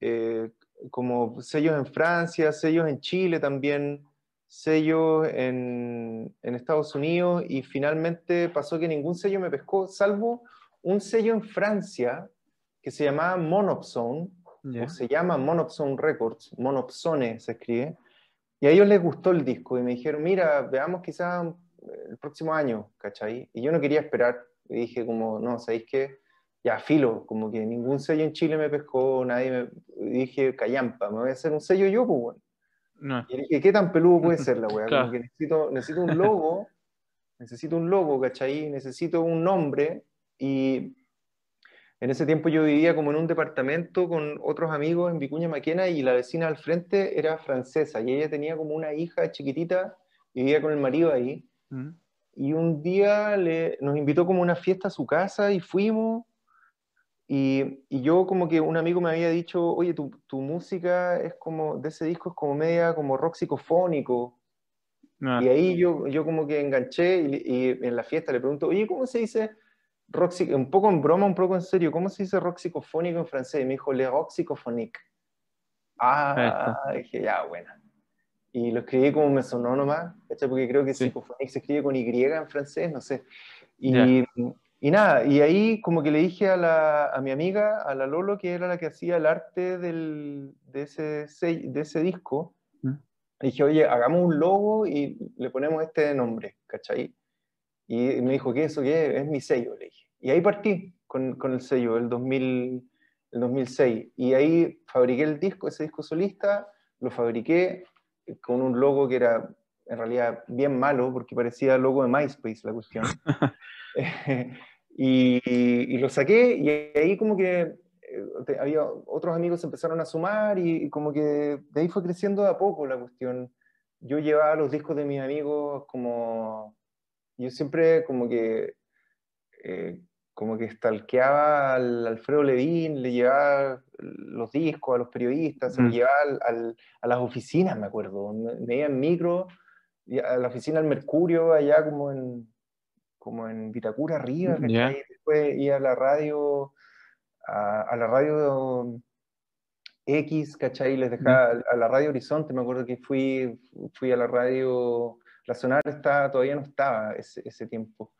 eh, como sellos en Francia, sellos en Chile también, sellos en, en Estados Unidos y finalmente pasó que ningún sello me pescó, salvo un sello en Francia que se llamaba Monopsone, o se llama Monopsone Records, Monopsone se escribe, y a ellos les gustó el disco y me dijeron, mira, veamos quizás el próximo año, ¿cachai? Y yo no quería esperar, y dije como, no, ¿sabéis qué? Ya, filo, como que ningún sello en Chile me pescó, nadie me... y dije, callampa, me voy a hacer un sello yo, pues, bueno. No. Y ¿qué tan peludo puede ser la weá? [laughs] Claro. Necesito, necesito un logo, necesito un logo, ¿cachai? Necesito un nombre. Y en ese tiempo yo vivía como en un departamento con otros amigos en Vicuña Maquena y la vecina al frente era francesa y ella tenía como una hija chiquitita, vivía con el marido ahí. Mm. Y un día le, nos invitó como una fiesta a su casa y fuimos. Y, y yo como que un amigo me había dicho, oye, tu, tu música es como, de ese disco es como media como rock psicofónico. No. Y ahí yo, yo como que enganché y, y en la fiesta le pregunto, oye, ¿cómo se dice rock Un poco en broma, un poco en serio, ¿cómo se dice rock psicofónico en francés? Y me dijo, le rock psicophonique. Ah, dije, ya, bueno. Y lo escribí como me sonó nomás, ¿cachai? Porque creo que Sí. psicophonique se escribe con Y en francés, no sé. Y, Ya. Y nada, y ahí como que le dije a, la, a mi amiga, a la Lolo, que era la que hacía el arte del, de, ese, de ese disco, Mm. le dije, oye, hagamos un logo y le ponemos este nombre, ¿cachai? Y me dijo, ¿qué es eso? ¿Qué es? Es mi sello, le dije. Y ahí partí con, con el sello, el, 2000, el 2006. Y ahí fabriqué el disco, ese disco solista, lo fabriqué con un logo que era en realidad bien malo, porque parecía logo de MySpace la cuestión. [laughs] [laughs] y, y lo saqué y ahí como que eh, había otros amigos se empezaron a sumar y, y como que de ahí fue creciendo de a poco la cuestión. Yo llevaba los discos de mis amigos como... Yo siempre como que... eh, como que stalkeaba al Alfredo Levin, le llevaba los discos a los periodistas, se los Mm. llevaba al- al- a las oficinas, me acuerdo. Me, me iba en micro a la oficina del Mercurio, allá como en, como en Vitacura arriba, ¿cachai? Ya. Después iba a la radio, a, a la radio X, ¿cachai? Les dejaba a, a la radio Horizonte, me acuerdo que fui, fui a la radio, la Sonar está, todavía no estaba ese, ese tiempo.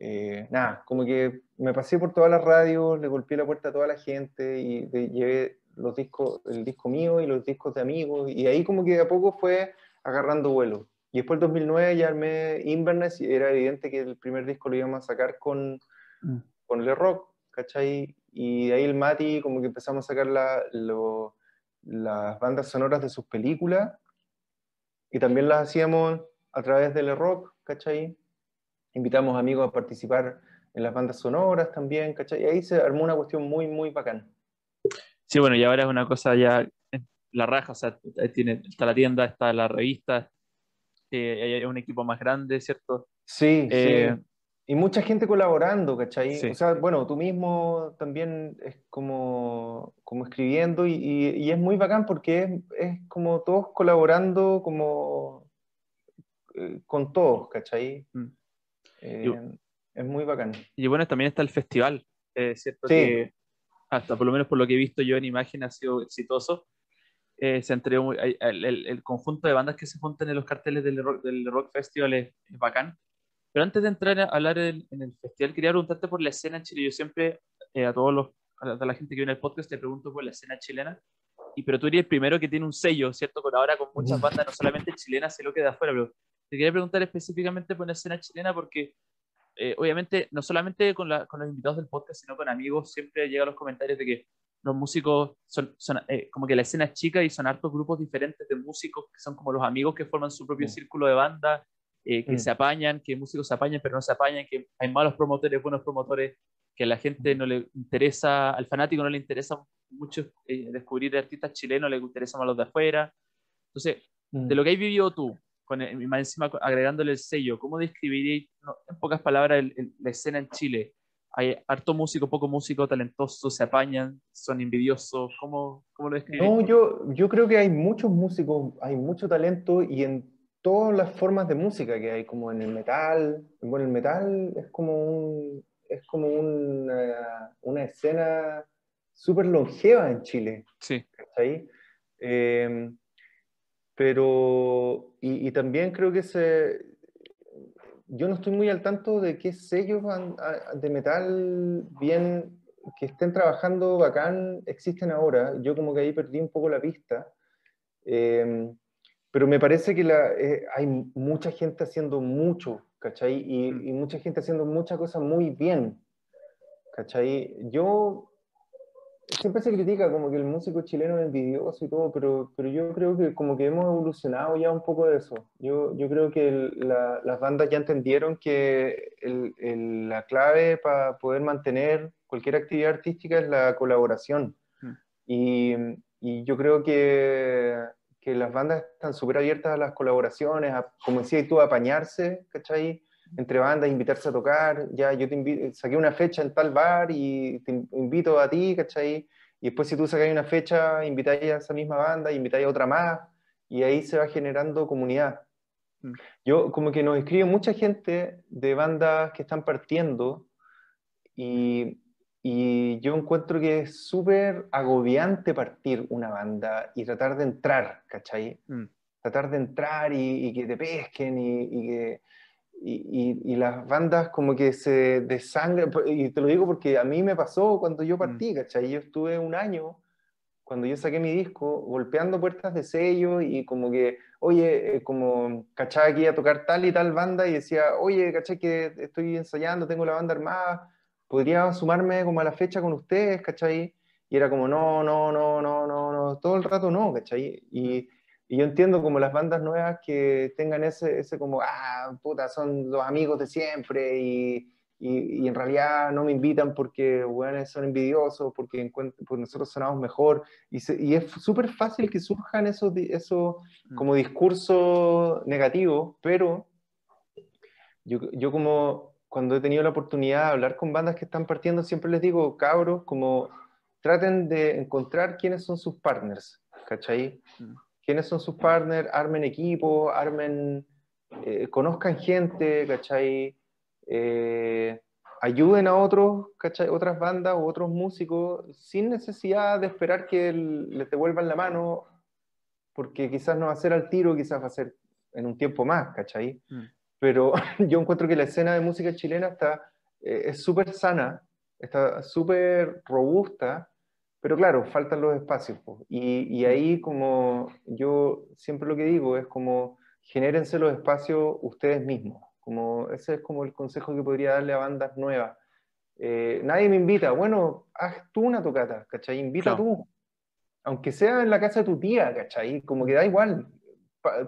Eh, nada, como que me pasé por todas las radios, le golpeé la puerta a toda la gente y de- llevé los discos, el disco mío y los discos de amigos, y ahí como que de a poco fue agarrando vuelo. Y después el 2009 ya armé Inverness y era evidente que el primer disco lo íbamos a sacar con, Mm. con el rock, ¿cachai? Y de ahí el Mati como que empezamos a sacar la- lo- las bandas sonoras de sus películas y también las hacíamos a través del rock, ¿cachai? Invitamos amigos a participar en las bandas sonoras también, ¿cachai? Y ahí se armó una cuestión muy, muy bacana. Sí, bueno, y ahora es una cosa ya la raja, o sea, tiene, está la tienda, está la revista, eh, hay un equipo más grande, ¿cierto? Sí, Eh, sí. Y mucha gente colaborando, ¿cachai? Sí. O sea, bueno, tú mismo también es como, como escribiendo y, y- y es muy bacán porque es, es como todos colaborando como eh, con todos, ¿cachai? Mm. Eh, Yo- es muy bacán. Y bueno, también está el festival, eh, ¿cierto? Sí. Que hasta por lo menos por lo que he visto yo en imagen ha sido exitoso. Eh, se entregó muy- hay- el, el- el conjunto de bandas que se juntan en los carteles del Rock, del rock Festival es, es bacán. Pero antes de entrar a hablar en, en el festival, quería preguntarte por la escena en Chile. Yo siempre eh, a todos los, a la, a la gente que viene al podcast te pregunto por la escena chilena. Y, pero tú eres el primero que tiene un sello, ¿cierto? Con ahora con muchas bandas, no solamente chilenas, sino que de afuera. Pero te quería preguntar específicamente por la escena chilena porque eh, obviamente, no solamente con, la- con los invitados del podcast, sino con amigos, siempre llegan los comentarios de que los músicos son, son, eh, como que la escena es chica y son hartos grupos diferentes de músicos que son como los amigos que forman su propio Mm. círculo de banda, eh, que Mm. se apañan, que músicos se apañan pero no se apañan, que hay malos promotores, buenos promotores, que a la gente no le interesa, al fanático no le interesa mucho eh, descubrir artistas chilenos, le interesa más los de afuera. Entonces, de lo que has vivido tú, con el- más encima agregándole el sello, ¿cómo describirías, no, en pocas palabras, el- el- la escena en Chile? ¿Hay harto músico, poco músico, talentoso, se apañan, son envidiosos? ¿Cómo, cómo lo describirías? No, yo, yo creo que hay muchos músicos, hay mucho talento y en todas las formas de música que hay, como en el metal. Bueno, el metal es como, un, es como una, una escena súper longeva en Chile. Sí. ¿cachai? Eh, pero, y, y, también creo que se, yo no estoy muy al tanto de qué sellos de metal bien que estén trabajando bacán existen ahora. Yo como que ahí perdí un poco la pista. Eh, pero me parece que la, eh, hay mucha gente haciendo mucho, ¿cachai? Y, mm. y, mucha gente haciendo muchas cosas muy bien, ¿cachai? Yo siempre se critica como que el músico chileno es envidioso y todo, pero, pero yo creo que como que hemos evolucionado ya un poco de eso. Yo, yo creo que la, las bandas ya entendieron que el, el, la clave para poder mantener cualquier actividad artística es la colaboración. Mm. Y, y, yo creo que, que las bandas están súper abiertas a las colaboraciones, a, como decías tú, a apañarse, ¿cachai? Entre bandas, invitarse a tocar, ya yo te invito, saqué una fecha en tal bar y te invito a ti, ¿cachai? Y después si tú sacas una fecha, invitáis a esa misma banda, invitáis a otra más, y ahí se va generando comunidad. Mm. Yo, como que nos escribe mucha gente de bandas que están partiendo, y, y yo encuentro que es súper agobiante partir una banda y tratar de entrar, ¿cachai? Mm. Tratar de entrar y, y que te pesquen y, y que y, y, las bandas como que se desangran, y te lo digo porque a mí me pasó cuando yo mm. partí, ¿cachai? Yo estuve un año, cuando yo saqué mi disco, golpeando puertas de sello y como que, oye, eh, como, ¿cachai? Que iba a tocar tal y tal banda y decía, oye, ¿cachai? Que estoy ensayando, tengo la banda armada, ¿podría sumarme como a la fecha con ustedes, ¿cachai? Y era como, no, no, no, no, no, no, todo el rato no, ¿cachai? Y y yo entiendo como las bandas nuevas que tengan ese, ese como, ah, puta, son los amigos de siempre y, y, en realidad no me invitan porque, bueno, son envidiosos, porque, porque nosotros sonamos mejor. Y, y es súper fácil que surjan esos, esos mm. como discursos negativos, pero yo, yo como cuando he tenido la oportunidad de hablar con bandas que están partiendo, siempre les digo, cabros, como traten de encontrar quiénes son sus partners, ¿cachai? Mm quiénes son sus partners, armen equipo, armen, eh, conozcan gente, ¿cachai? Eh, ayuden a otros, ¿cachai? Otras bandas o otros músicos sin necesidad de esperar que les devuelvan la mano, porque quizás no va a ser al tiro, quizás va a ser en un tiempo más, ¿cachai? Mm. Pero [laughs] yo encuentro que la escena de música chilena está, eh, es súper sana, está súper robusta, pero claro, faltan los espacios. Y, y, ahí como yo siempre lo que digo es como genérense los espacios ustedes mismos. Como ese es como el consejo que podría darle a bandas nuevas. Eh, nadie me invita, bueno, haz tú una tocata, ¿cachai? Invita tú. Aunque sea en la casa de tu tía, ¿cachai? Como que da igual.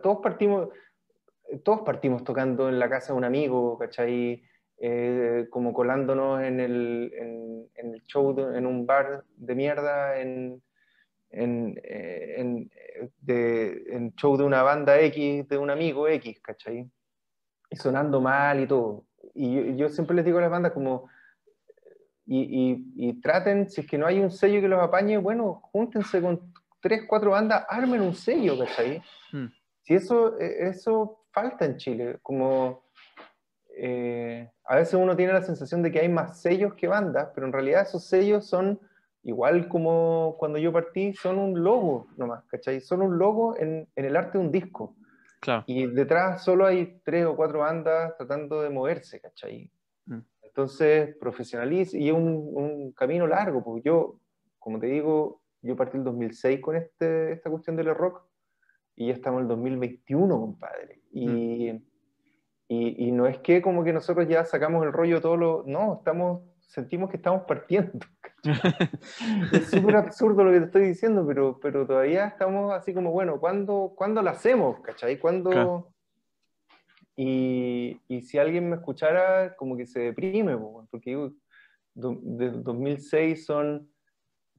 todos partimos, todos partimos tocando en la casa de un amigo, ¿cachai? Eh, como colándonos en el, en, el show, en un bar de mierda, en, en, eh, en, de, en, show de una banda X, de un amigo X, ¿cachai? Y sonando mal y todo. Y yo, siempre les digo a las bandas como, y, y, traten, si es que no hay un sello que los apañe, bueno, júntense con tres, cuatro bandas, armen un sello, ¿cachai? Hmm. Si eso, e, eso falta en Chile, como eh, a veces uno tiene la sensación de que hay más sellos que bandas, pero en realidad esos sellos son igual como cuando yo partí, son un logo nomás, ¿cachai? Son un logo en, en el arte de un disco. Claro. Y detrás solo hay tres o cuatro bandas tratando de moverse, ¿cachai? Mm. Entonces, profesionaliz y es un, un, camino largo, porque yo, como te digo, yo partí el 2006 con este, esta cuestión del rock y ya estamos en el 2021, compadre. Y. Mm y, no es que como que nosotros ya sacamos el rollo todo lo... No, estamos, sentimos que estamos partiendo. [laughs] es súper absurdo lo que te estoy diciendo, pero, pero todavía estamos así como, bueno, ¿cuándo, ¿cuándo lo hacemos? ¿Cachai? ¿Cuándo...? Y, y, si alguien me escuchara, como que se deprime, porque digo, de 2006 son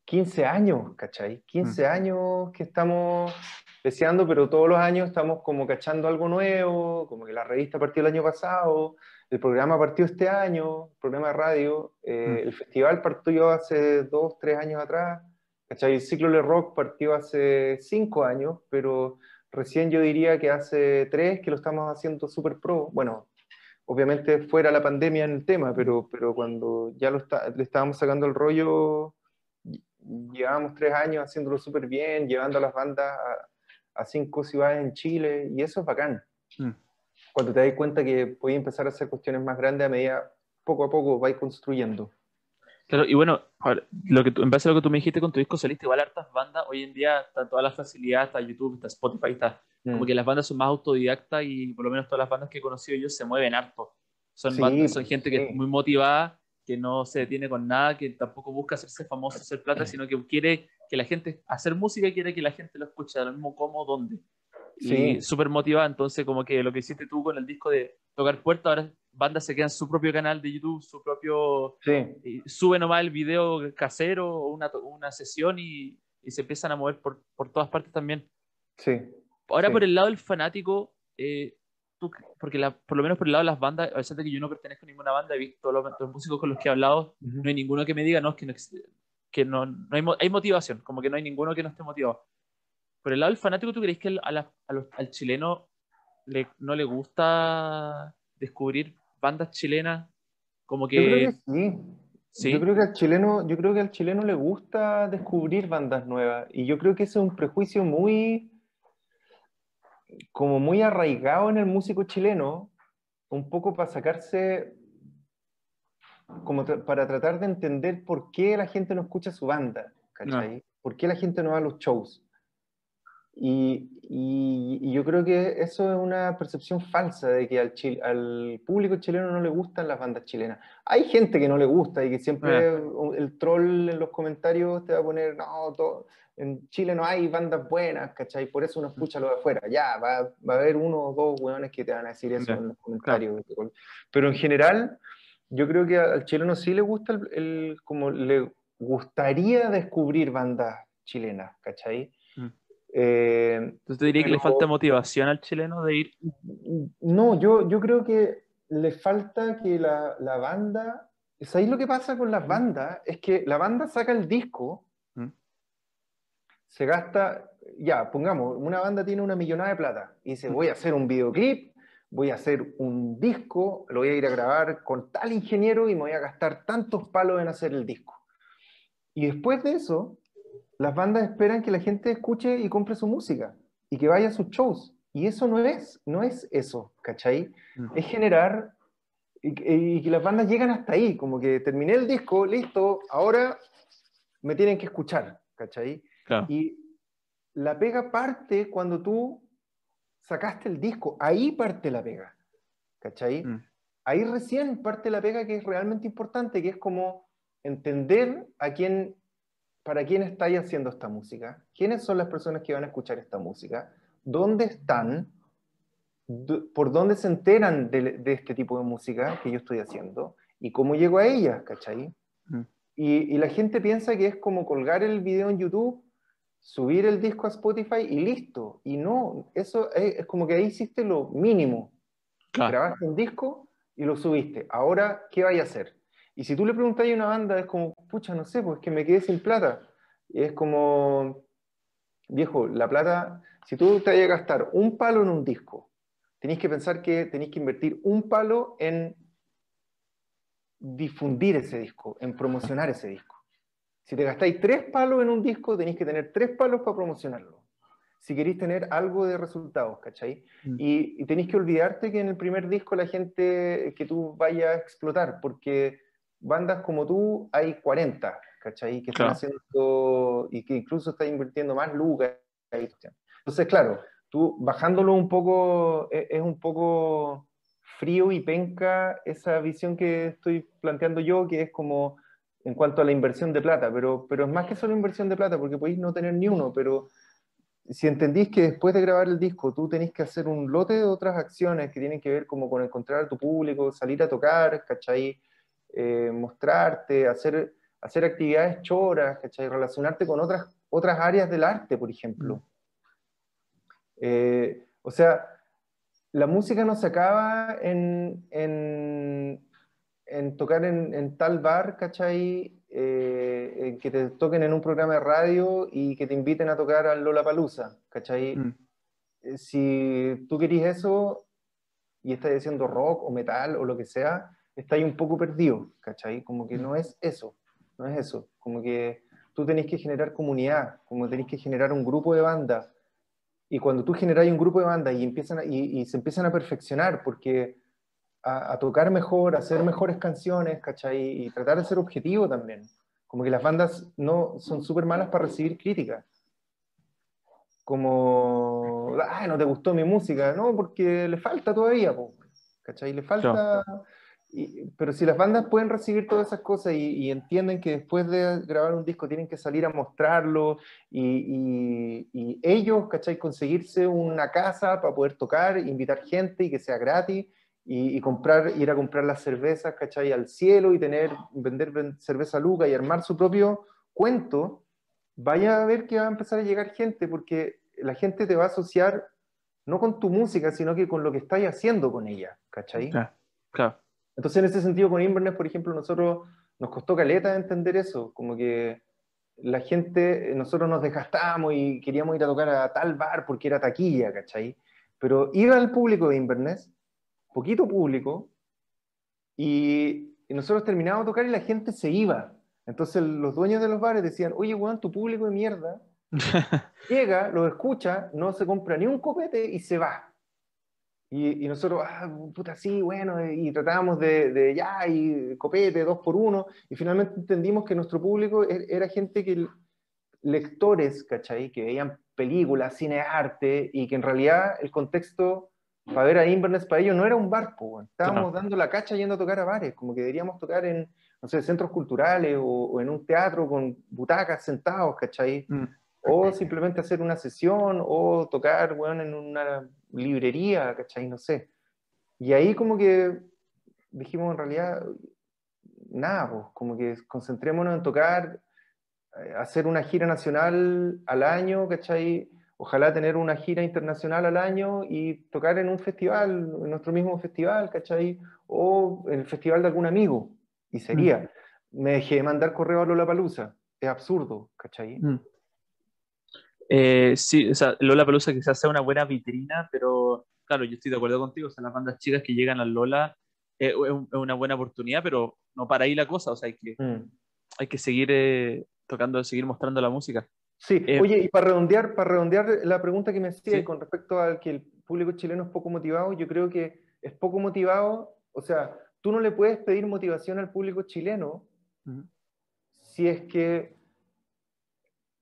15 años, ¿cachai? 15 mm. años que estamos deseando, pero todos los años estamos como cachando algo nuevo, como que la revista partió el año pasado, el programa partió este año, el programa de radio, eh, mm. el festival partió hace dos, tres años atrás, ¿cachai? El ciclo de rock partió hace cinco años, pero, recién yo diría que hace tres que lo estamos haciendo súper pro. Bueno, obviamente fuera la pandemia en el tema, pero, pero cuando ya lo está, le estábamos sacando el rollo, llevábamos tres años haciéndolo súper bien, llevando a las bandas a, a, cinco ciudades en Chile, y eso es bacán. Mm. Cuando te das cuenta que puedes empezar a hacer cuestiones más grandes a medida, poco a poco, vais construyendo. Claro, y bueno, lo que en base a lo que tú me dijiste con tu disco solista, igual hartas bandas, hoy en día están todas las facilidades, está YouTube, está Spotify, está como mm. que las bandas son más autodidactas y por lo menos todas las bandas que he conocido yo se mueven harto. Son, son gente que es muy motivada, que no se detiene con nada, que tampoco busca hacerse famoso, hacer plata, sino que quiere que la gente, hacer música quiere que la gente lo escuche, de lo mismo cómo, dónde. Sí. súper motivada, entonces como que lo que hiciste tú con el disco de tocar puertas, ahora bandas se quedan su propio canal de YouTube, su propio... Sí. Sube nomás el video casero o una, una sesión y, y, se empiezan a mover por, por todas partes también. Sí. Ahora por el lado del fanático, eh, tú, porque la, por lo menos por el lado de las bandas, a pesar de que yo no pertenezco a ninguna banda, he visto los, los músicos con los que he hablado, no hay ninguno que me diga, no, que no, que no, no hay, hay, motivación, como que no hay ninguno que no esté motivado. Por el lado del fanático, ¿tú crees que a al chileno le, no le gusta descubrir bandas chilenas? Como que... Yo creo que sí. ¿Sí? Yo creo que al chileno, yo creo que al chileno le gusta descubrir bandas nuevas y yo creo que ese es un prejuicio muy como muy arraigado en el músico chileno, un poco para sacarse, como para tratar de entender por qué la gente no escucha su banda, ¿cachai? ¿Por qué la gente no va a los shows? Y, y, yo creo que eso es una percepción falsa de que al, al, público chileno no le gustan las bandas chilenas. Hay gente que no le gusta y que siempre el troll en los comentarios te va a poner, no, todo, en Chile no hay bandas buenas, ¿cachai? Por eso uno escucha lo de afuera. Ya, va, va a haber uno o dos hueones que te van a decir eso en los comentarios. Pero en general, yo creo que al chileno sí le gusta, el, como le gustaría descubrir bandas chilenas, ¿cachai? Eh, Entonces te diría que le falta motivación al chileno de ir. No, yo, yo creo que le falta que la, la banda. ¿Es ahí lo que pasa con las bandas? Es que la banda saca el disco se gasta, ya, pongamos, una banda tiene una millonada de plata y dice, voy a hacer un videoclip, voy a hacer un disco, lo voy a ir a grabar con tal ingeniero y me voy a gastar tantos palos en hacer el disco. Y después de eso, las bandas esperan que la gente escuche y compre su música y que vaya a sus shows. Y eso no es, no es eso, ¿cachai? Es generar y, que las bandas llegan hasta ahí, como que terminé el disco, listo, ahora me tienen que escuchar, ¿cachai? Y la pega parte cuando tú sacaste el disco, ahí parte la pega, ¿cachai? Mm. Ahí recién parte la pega que es realmente importante, que es como entender a quién, para quién estáis haciendo esta música, quiénes son las personas que van a escuchar esta música, dónde están, por dónde se enteran de, este tipo de música que yo estoy haciendo y cómo llego a ellas, ¿cachai? Mm. Y, y, la gente piensa que es como colgar el video en YouTube subir el disco a Spotify y listo. Y no, eso es, como que ahí hiciste lo mínimo. Grabaste un disco y lo subiste. Ahora, ¿qué vais a hacer? Y si tú le preguntas a una banda, es como, pucha, no sé, pues que me quedé sin plata. Y es como, viejo, la plata, si tú te vayas a gastar un palo en un disco, tenéis que pensar que tenéis que invertir un palo en difundir ese disco, en promocionar ese disco. Si te gastáis tres palos en un disco, tenéis que tener tres palos para promocionarlo. Si queréis tener algo de resultados, ¿cachai? Mm. Y, tenéis que olvidarte que en el primer disco la gente que tú vayas a explotar, porque bandas como tú hay 40, ¿cachai? Que están haciendo y que incluso están invirtiendo más lucas. Entonces, claro, tú bajándolo un poco, es, es un poco frío y penca esa visión que estoy planteando yo, que es como en cuanto a la inversión de plata, pero, pero es más que solo inversión de plata, porque podéis no tener ni uno, pero si entendís que después de grabar el disco tú tenés que hacer un lote de otras acciones que tienen que ver como con encontrar a tu público, salir a tocar, ¿cachai? Eh, mostrarte, hacer, hacer actividades choras, ¿cachai? Relacionarte con otras, otras áreas del arte, por ejemplo. Eh, o sea, la música no se acaba en, en en tocar en, tal bar, ¿cachai? Eh, que te toquen en un programa de radio y que te inviten a tocar al Lola Palusa, ¿cachai? Mm. eh, si tú querís eso y estás haciendo rock o metal o lo que sea, estás un poco perdido, ¿cachai? Como que no es eso, no es eso. Como que tú tenés que generar comunidad, como tenés que generar un grupo de bandas. Y cuando tú generas un grupo de bandas y, empiezan y, se empiezan a perfeccionar, porque a, tocar mejor, a hacer mejores canciones, ¿cachai? Y tratar de ser objetivo también. Como que las bandas no son súper malas para recibir críticas. Como, ay, no te gustó mi música, no, porque le falta todavía, ¿cachai? Le falta pero si las bandas pueden recibir todas esas cosas y, entienden que después de grabar un disco tienen que salir a mostrarlo y, ellos, ¿cachai? Conseguirse una casa para poder tocar, invitar gente y que sea gratis y, comprar, ir a comprar las cervezas, ¿cachai? Al cielo y tener, vender cerveza Luca y armar su propio cuento, vaya a ver que va a empezar a llegar gente porque la gente te va a asociar no con tu música, sino que con lo que estás haciendo con ella, ¿cachai? Claro, claro. Entonces, en ese sentido, con Inverness, por ejemplo, nosotros nos costó caleta entender eso, como que la gente, nosotros nos desgastamos y queríamos ir a tocar a tal bar porque era taquilla, ¿cachai? Pero iba el público de Inverness, poquito público, y, nosotros terminábamos de tocar y la gente se iba. Entonces los dueños de los bares decían, oye, weón, tu público de mierda, [laughs] llega, lo escucha, no se compra ni un copete y se va. Y, nosotros, ah, puta, sí, bueno, y tratábamos de, de, ya, y copete, dos por uno, y finalmente entendimos que nuestro público e, era gente que, lectores, ¿cachai? Que veían películas, cine, arte, y que en realidad el contexto para ver a Inverness para ellos no era un barco, estábamos dando la cacha yendo a tocar a bares, como que deberíamos tocar en, no sé, centros culturales o, en un teatro con butacas sentados, ¿cachai? Mm o simplemente hacer una sesión, o tocar, bueno, en una librería, ¿cachai? No sé. Y ahí como que dijimos en realidad, nada, pues, como que concentrémonos en tocar, eh, hacer una gira nacional al año, ¿cachai? Ojalá tener una gira internacional al año y tocar en un festival, en nuestro mismo festival, ¿cachai? O en el festival de algún amigo. Y sería. Mm. Me dejé de mandar correo a Lola Palusa. Es absurdo, ¿cachai? Mm. Eh, sí, o sea, Lola Pelusa quizás sea una buena vitrina, pero claro, yo estoy de acuerdo contigo, o sea, las bandas chicas que llegan a Lola eh, es, una buena oportunidad, pero no para ahí la cosa, o sea, hay que, mm. hay que seguir eh, tocando, seguir mostrando la música. Sí, oye, y para redondear, para redondear la pregunta que me hacía con respecto al que el público chileno es poco motivado, yo creo que es poco motivado, o sea, tú no le puedes pedir motivación al público chileno si es que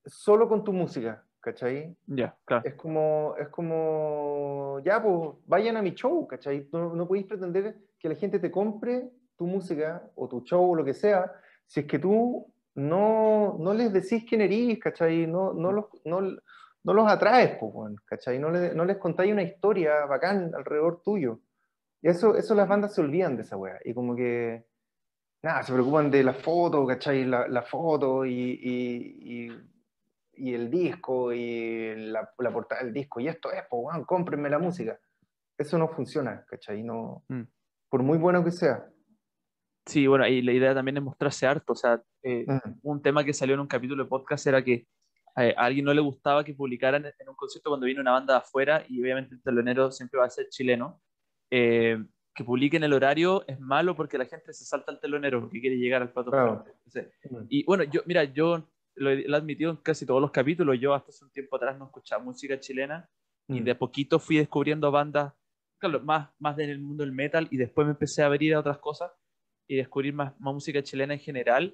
solo con tu música. ¿Cachai? Ya, claro. Es como, es como, ya, pues, vayan a mi show, ¿cachai? No, no podéis pretender que la gente te compre tu música o tu show o lo que sea, si es que tú no, no les decís quién eres, ¿cachai? No, no, los, no, no los atraes, pues, ¿cachai? No, no les contáis una historia bacán alrededor tuyo. Y eso, eso las bandas se olvidan de esa wea. Y como que, nada, se preocupan de la foto, ¿cachai? La, la foto y, y y el disco y la, la, portada del disco y esto es, pues, bueno, cómprenme la música. Eso no funciona, ¿cachai? No, mm. Por muy bueno que sea. Sí, bueno, y la idea también es mostrarse harto. O sea, eh, mm. un tema que salió en un capítulo de podcast era que eh, a alguien no le gustaba que publicaran en un concierto cuando viene una banda de afuera, y obviamente el telonero siempre va a ser chileno. Eh, que publiquen el horario es malo porque la gente se salta al telonero porque quiere llegar al plato. Mm. Y bueno, yo, mira, yo lo he, admitido en casi todos los capítulos. Yo hasta hace un tiempo atrás no escuchaba música chilena y mm. de poquito fui descubriendo bandas, claro, más, más en el mundo del metal y después me empecé a abrir a otras cosas y descubrir más, más música chilena en general.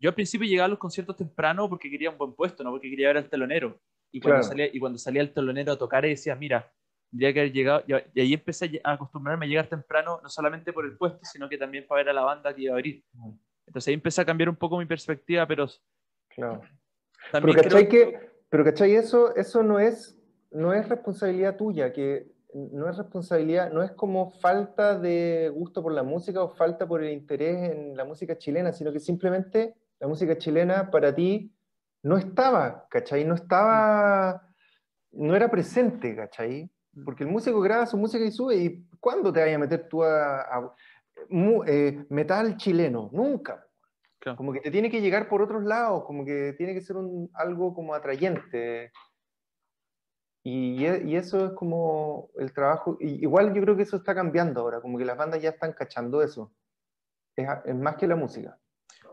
Yo al principio llegaba a los conciertos temprano porque quería un buen puesto, no porque quería ver al telonero. Y cuando, salía, y cuando salía el telonero a tocar, decía, mira, tendría que haber llegado. Y, ahí empecé a acostumbrarme a llegar temprano, no solamente por el puesto, sino que también para ver a la banda que iba a abrir. Mm. Entonces ahí empecé a cambiar un poco mi perspectiva, pero Claro. pero ¿cachai, que, pero ¿cachai? Eso, eso no, es, no es responsabilidad tuya, que no es responsabilidad, no es como falta de gusto por la música o falta por el interés en la música chilena, sino que simplemente la música chilena para ti no estaba, ¿cachai? No estaba, no era presente, ¿cachai? Porque el músico graba su música y sube, ¿y cuándo te vayas a meter tú a, eh, metal chileno? Nunca. Como que te tiene que llegar por otros lados, como que tiene que ser un, algo como atrayente. Y, e, y, eso es como el trabajo, igual yo creo que eso está cambiando ahora, como que las bandas ya están cachando eso. Es, es más que la música.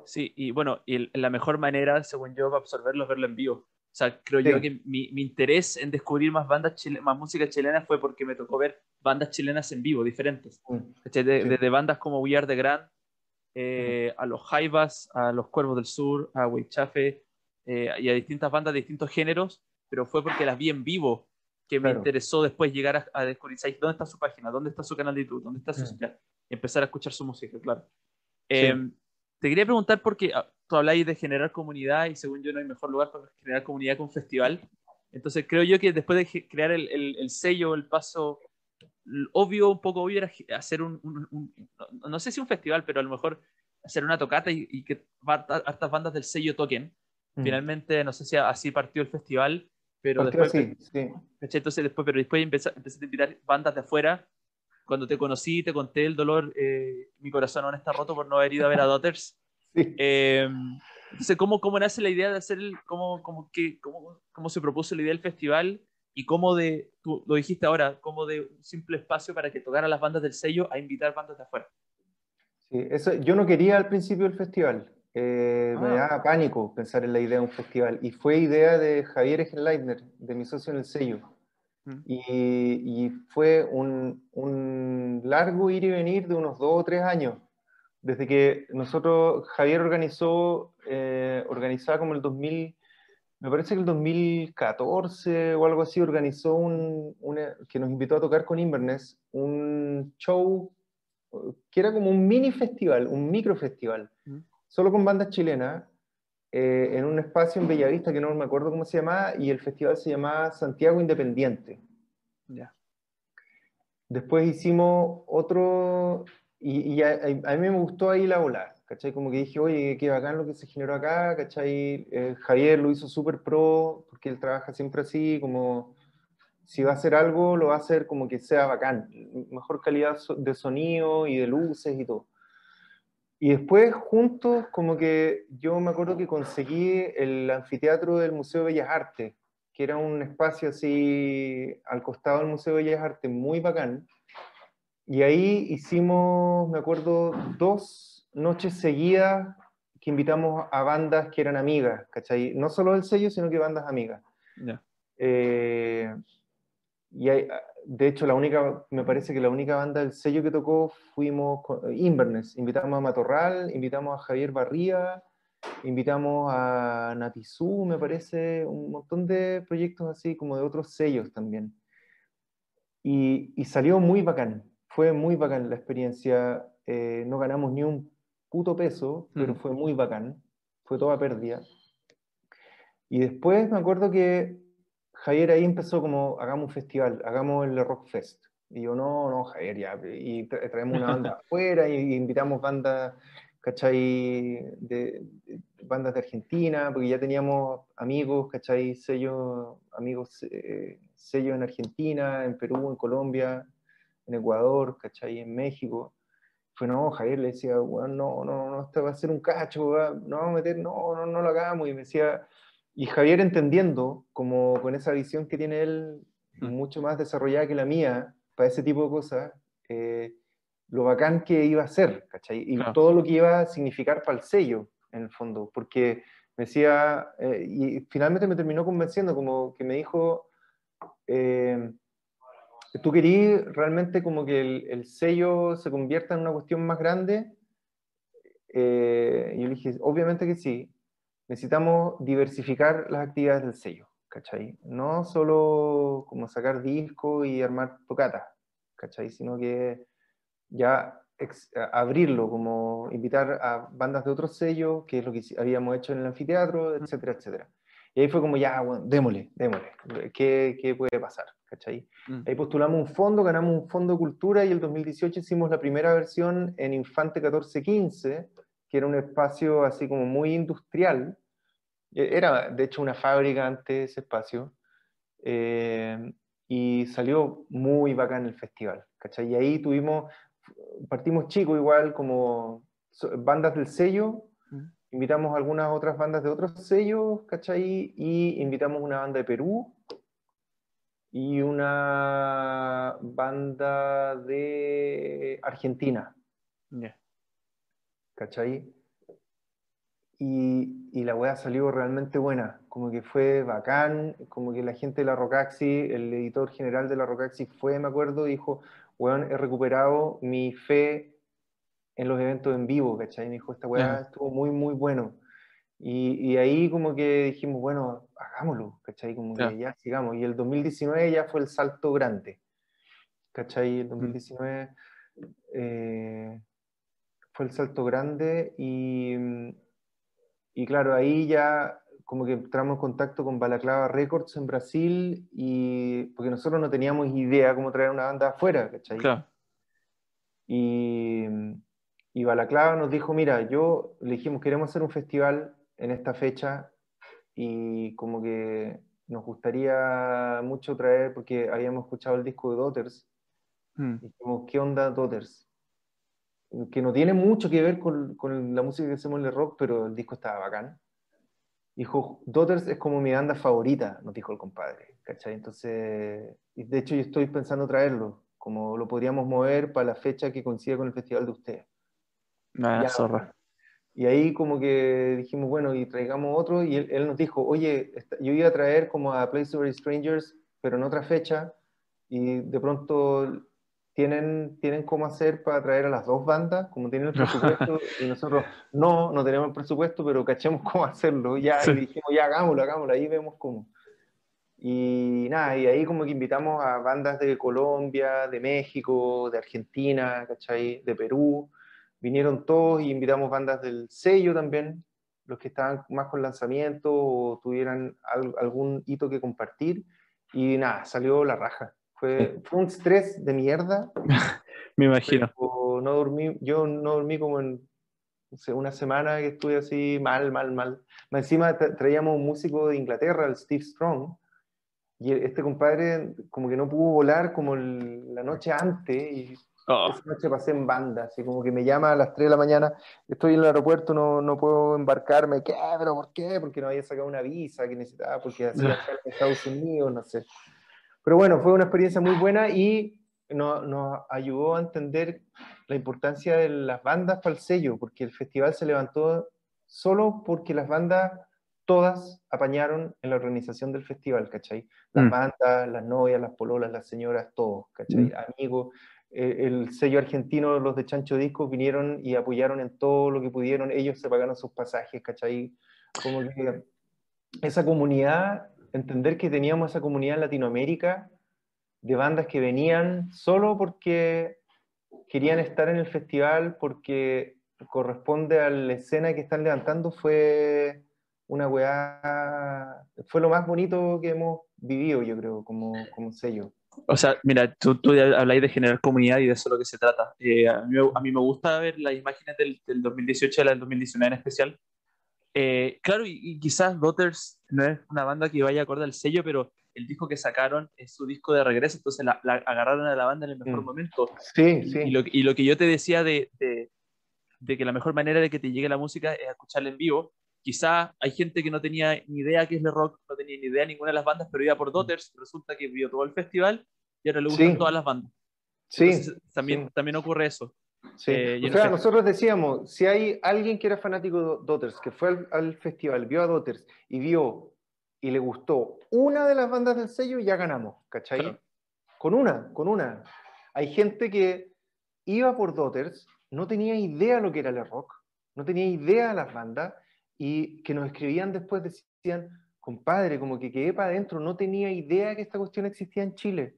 Sí, y bueno, y la mejor manera, según yo, para absorberlo es verlo en vivo. O sea, creo yo que mi, mi, interés en descubrir más bandas más música chilena fue porque me tocó ver bandas chilenas en vivo, diferentes. Mm. Desde de, bandas como We Are The Grand, eh, a los Jaivas, a los Cuervos del Sur, a Weichafe eh, y a distintas bandas de distintos géneros, pero fue porque las vi en vivo que me interesó después llegar a, descubrir dónde está su página, dónde está su canal de YouTube, dónde está su y empezar a escuchar su música, claro. Em, te quería preguntar porque ah, tú habláis de generar comunidad y según yo no hay mejor lugar para generar comunidad que un festival. Entonces creo yo que después de crear el, el, sello, el paso obvio, un poco obvio era hacer un, no sé si un festival, pero a lo mejor hacer una tocata y, que hartas bandas del sello toquen. Mm. Finalmente, no sé si así partió el festival, pero después, sí, sí. Entonces después, pero después empecé, empecé, a invitar bandas de afuera cuando te conocí, te conté el dolor, eh, mi corazón aún está roto por no haber ido a ver a [laughs] Daughters. Eh, entonces, ¿cómo, ¿cómo nace la idea de hacer el, cómo, cómo, qué, cómo, cómo se propuso la idea del festival y cómo de, tú lo dijiste ahora, cómo de un simple espacio para que tocaran las bandas del sello a invitar bandas de afuera? Sí, eso, yo no quería al principio el festival. Eh, me ah. daba pánico pensar en la idea de un festival. Y fue idea de Javier Egenleitner, de mi socio en el sello. Y, fue un, un, largo ir y venir de unos dos o tres años. Desde que nosotros, Javier organizó, eh, organizaba como el 2000, me parece que el 2014 o algo así, organizó un, que nos invitó a tocar con Inverness, un show que era como un mini festival, un micro festival, solo con bandas chilenas, eh, en un espacio en Bellavista que no me acuerdo cómo se llamaba, y el festival se llamaba Santiago Independiente. Después hicimos otro, y, a, mí me gustó ahí la ola, ¿cachai? Como que dije, oye, qué bacán lo que se generó acá, ¿cachai? Eh, Javier lo hizo súper pro, porque él trabaja siempre así, como si va a hacer algo, lo va a hacer como que sea bacán, mejor calidad de sonido y de luces y todo. Y después, juntos, como que yo me acuerdo que conseguí el anfiteatro del Museo de Bellas Artes, que era un espacio así al costado del Museo de Bellas Artes, muy bacán. Y ahí hicimos, me acuerdo, dos noches seguidas que invitamos a bandas que eran amigas, ¿cachai? No solo del sello, sino que bandas amigas. Eh, y hay, de hecho, la única, me parece que la única banda del sello que tocó fuimos Inverness. Invitamos a Matorral, invitamos a Javier Barría, invitamos a Natizú, me parece, un montón de proyectos así como de otros sellos también. Y, y salió muy bacán, fue muy bacán la experiencia. Eh, no ganamos ni un puto peso, pero mm. fue muy bacán, fue toda pérdida. Y después me acuerdo que Javier ahí empezó como, hagamos un festival, hagamos el Rock Fest. Y yo, no, no, Javier, ya. Y traemos una banda [laughs] afuera y invitamos bandas, ¿cachai? De, bandas de Argentina, porque ya teníamos amigos, ¿cachai? Sellos, amigos, eh, sellos en Argentina, en Perú, en Colombia, en Ecuador, ¿cachai? En México. Fue, no, Javier le decía, bueno, no, no, no, esto va a ser un cacho, no vamos a meter, no, no, no lo hagamos. Y me decía, y Javier entendiendo, como con esa visión que tiene él, mm. mucho más desarrollada que la mía, para ese tipo de cosas, eh, lo bacán que iba a ser, ¿cachai? Y todo lo que iba a significar para el sello, en el fondo, porque me decía, eh, y finalmente me terminó convenciendo, como que me dijo, eh, ¿tú querías realmente como que el, el, sello se convierta en una cuestión más grande? y yo le dije, obviamente que sí, necesitamos diversificar las actividades del sello, ¿cachai? No solo como sacar disco y armar tocata, ¿cachai? Sino que ya abrirlo, como invitar a bandas de otros sellos, que es lo que habíamos hecho en el anfiteatro, etcétera, etcétera. Y ahí fue como, ya, bueno, démosle, démosle, ¿qué, qué puede pasar? ¿cachai? Mm. Ahí postulamos un fondo, ganamos un fondo de cultura y el 2018 hicimos la primera versión en Infante 1415, que era un espacio así como muy industrial. E, era, de hecho, una fábrica antes ese espacio. Eh, y salió muy bacán el festival, ¿cachai? Y ahí tuvimos, partimos chicos igual, como bandas del sello. Invitamos a algunas otras bandas de otros sellos, ¿cachai? Y invitamos una banda de Perú, y una banda de Argentina. ¿Cachai? Y, y, la weá salió realmente buena, como que fue bacán, como que la gente de la Rocaxi, el editor general de la Rocaxi fue, me acuerdo, dijo, weón, he recuperado mi fe en los eventos en vivo, ¿cachai? Me dijo, esta weá estuvo muy, muy bueno. Y, y, ahí como que dijimos, bueno, hagámoslo, ¿cachai? Como que ya sigamos. Y el 2019 ya fue el salto grande, ¿cachai? El 2019 eh, fue el salto grande y, y claro, ahí ya como que entramos en contacto con Balaclava Records en Brasil y porque nosotros no teníamos idea cómo traer una banda afuera, ¿cachai? Claro. Y, y Balaclava nos dijo, mira, yo le dijimos, queremos hacer un festival en esta fecha y como que nos gustaría mucho traer, porque habíamos escuchado el disco de Daughters, hmm. y dijimos, ¿qué onda Daughters? Que no tiene mucho que ver con, con la música que hacemos en el rock, pero el disco estaba bacán. Dijo, Daughters es como mi banda favorita, nos dijo el compadre, ¿cachai? Entonces, de hecho yo estoy pensando traerlo, como lo podríamos mover para la fecha que coincide con el festival de ustedes. Nada, zorra. Y ahí como que dijimos, bueno, y traigamos otro, y él, nos dijo, oye, yo iba a traer como a Place of Strangers, pero en otra fecha, y de pronto tienen, tienen cómo hacer para traer a las dos bandas, como tienen el [laughs] presupuesto, y nosotros no, no tenemos el presupuesto, pero cachemos cómo hacerlo, ya, y dijimos, ya hagámoslo, hagámoslo, ahí vemos cómo. Y nada, y ahí como que invitamos a bandas de Colombia, de México, de Argentina, ¿cachai? De Perú, vinieron todos y invitamos bandas del sello también, los que estaban más con lanzamiento o tuvieran algún hito que compartir. Y nada, salió la raja. Fue, fue un estrés de mierda. [laughs] Me imagino. No dormí, yo no dormí como en una semana que estuve así mal, mal, mal. Encima traíamos un músico de Inglaterra, el Steve Strong, y este compadre como que no pudo volar como la noche antes y Oh. Esa noche pasé en banda, así como que me llama a las 3 de la mañana, estoy en el aeropuerto, no, no puedo embarcarme, ¿qué? ¿Pero por qué? Porque no había sacado una visa que necesitaba, porque hacía en Estados Unidos, no sé. Pero bueno, fue una experiencia muy buena y nos, nos ayudó a entender la importancia de las bandas para el sello, porque el festival se levantó solo porque las bandas todas apañaron en la organización del festival, ¿cachai? Las mm. bandas, las novias, las pololas, las señoras, todos, ¿cachai? Mm. Amigos, el sello argentino, los de Chancho Discos, vinieron y apoyaron en todo lo que pudieron, ellos se pagaron sus pasajes, ¿cachai? Como que esa comunidad, entender que teníamos esa comunidad en Latinoamérica de bandas que venían solo porque querían estar en el festival, porque corresponde a la escena que están levantando, fue una weá, fue lo más bonito que hemos vivido, yo creo, como, como sello. O sea, mira, tú, tú habláis de generar comunidad y de eso es lo que se trata. Eh, a, mí, a, mí, me gusta ver las imágenes del, del 2018 y del 2019 en especial. Eh, claro, y, quizás Daughters no es una banda que vaya acorde al sello, pero el disco que sacaron es su disco de regreso, entonces la, agarraron a la banda en el mejor mm. momento. Sí, sí. Y lo, y lo, que yo te decía de, de, de, que la mejor manera de que te llegue la música es escucharla en vivo, quizá hay gente que no tenía ni idea qué es el rock, no tenía ni idea de ninguna de las bandas, pero iba por Daughters, resulta que vio todo el festival y ahora le gustan todas las bandas. Sí. también, también ocurre eso. Sí. Eh, o sea, nosotros decíamos, si hay alguien que era fanático de Daughters, que fue al, festival, vio a Daughters y vio y le gustó una de las bandas del sello, ya ganamos, ¿cachai? Con una, con una. Hay gente que iba por Daughters, no tenía idea lo que era el rock, no tenía idea de las bandas, y que nos escribían después, decían, compadre, como que quedé para adentro, no tenía idea que esta cuestión existía en Chile.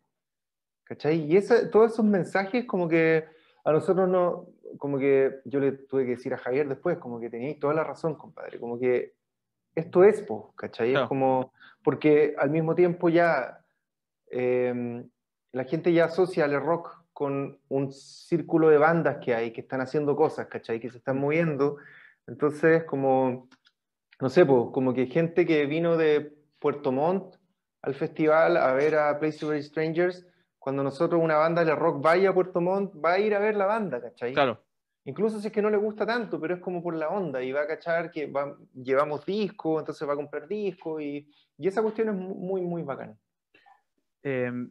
¿Cachai? Y esa, todos esos mensajes como que a nosotros no, como que yo le tuve que decir a Javier después, como que teníais toda la razón, compadre, como que esto es, po, ¿cachai? Es como, porque al mismo tiempo ya em, la gente ya asocia el rock con un círculo de bandas que hay, que están haciendo cosas, ¿cachai? Que se están moviendo, entonces, como, no sé, pues, como que gente que vino de Puerto Montt al festival a ver a Place to Strangers, cuando nosotros, una banda de rock, vaya a Puerto Montt, va a ir a ver la banda, ¿cachai? Claro. Incluso si es que no le gusta tanto, pero es como por la onda y va a cachar que llevamos disco, entonces va a comprar disco y, y esa cuestión es muy, muy bacana. em,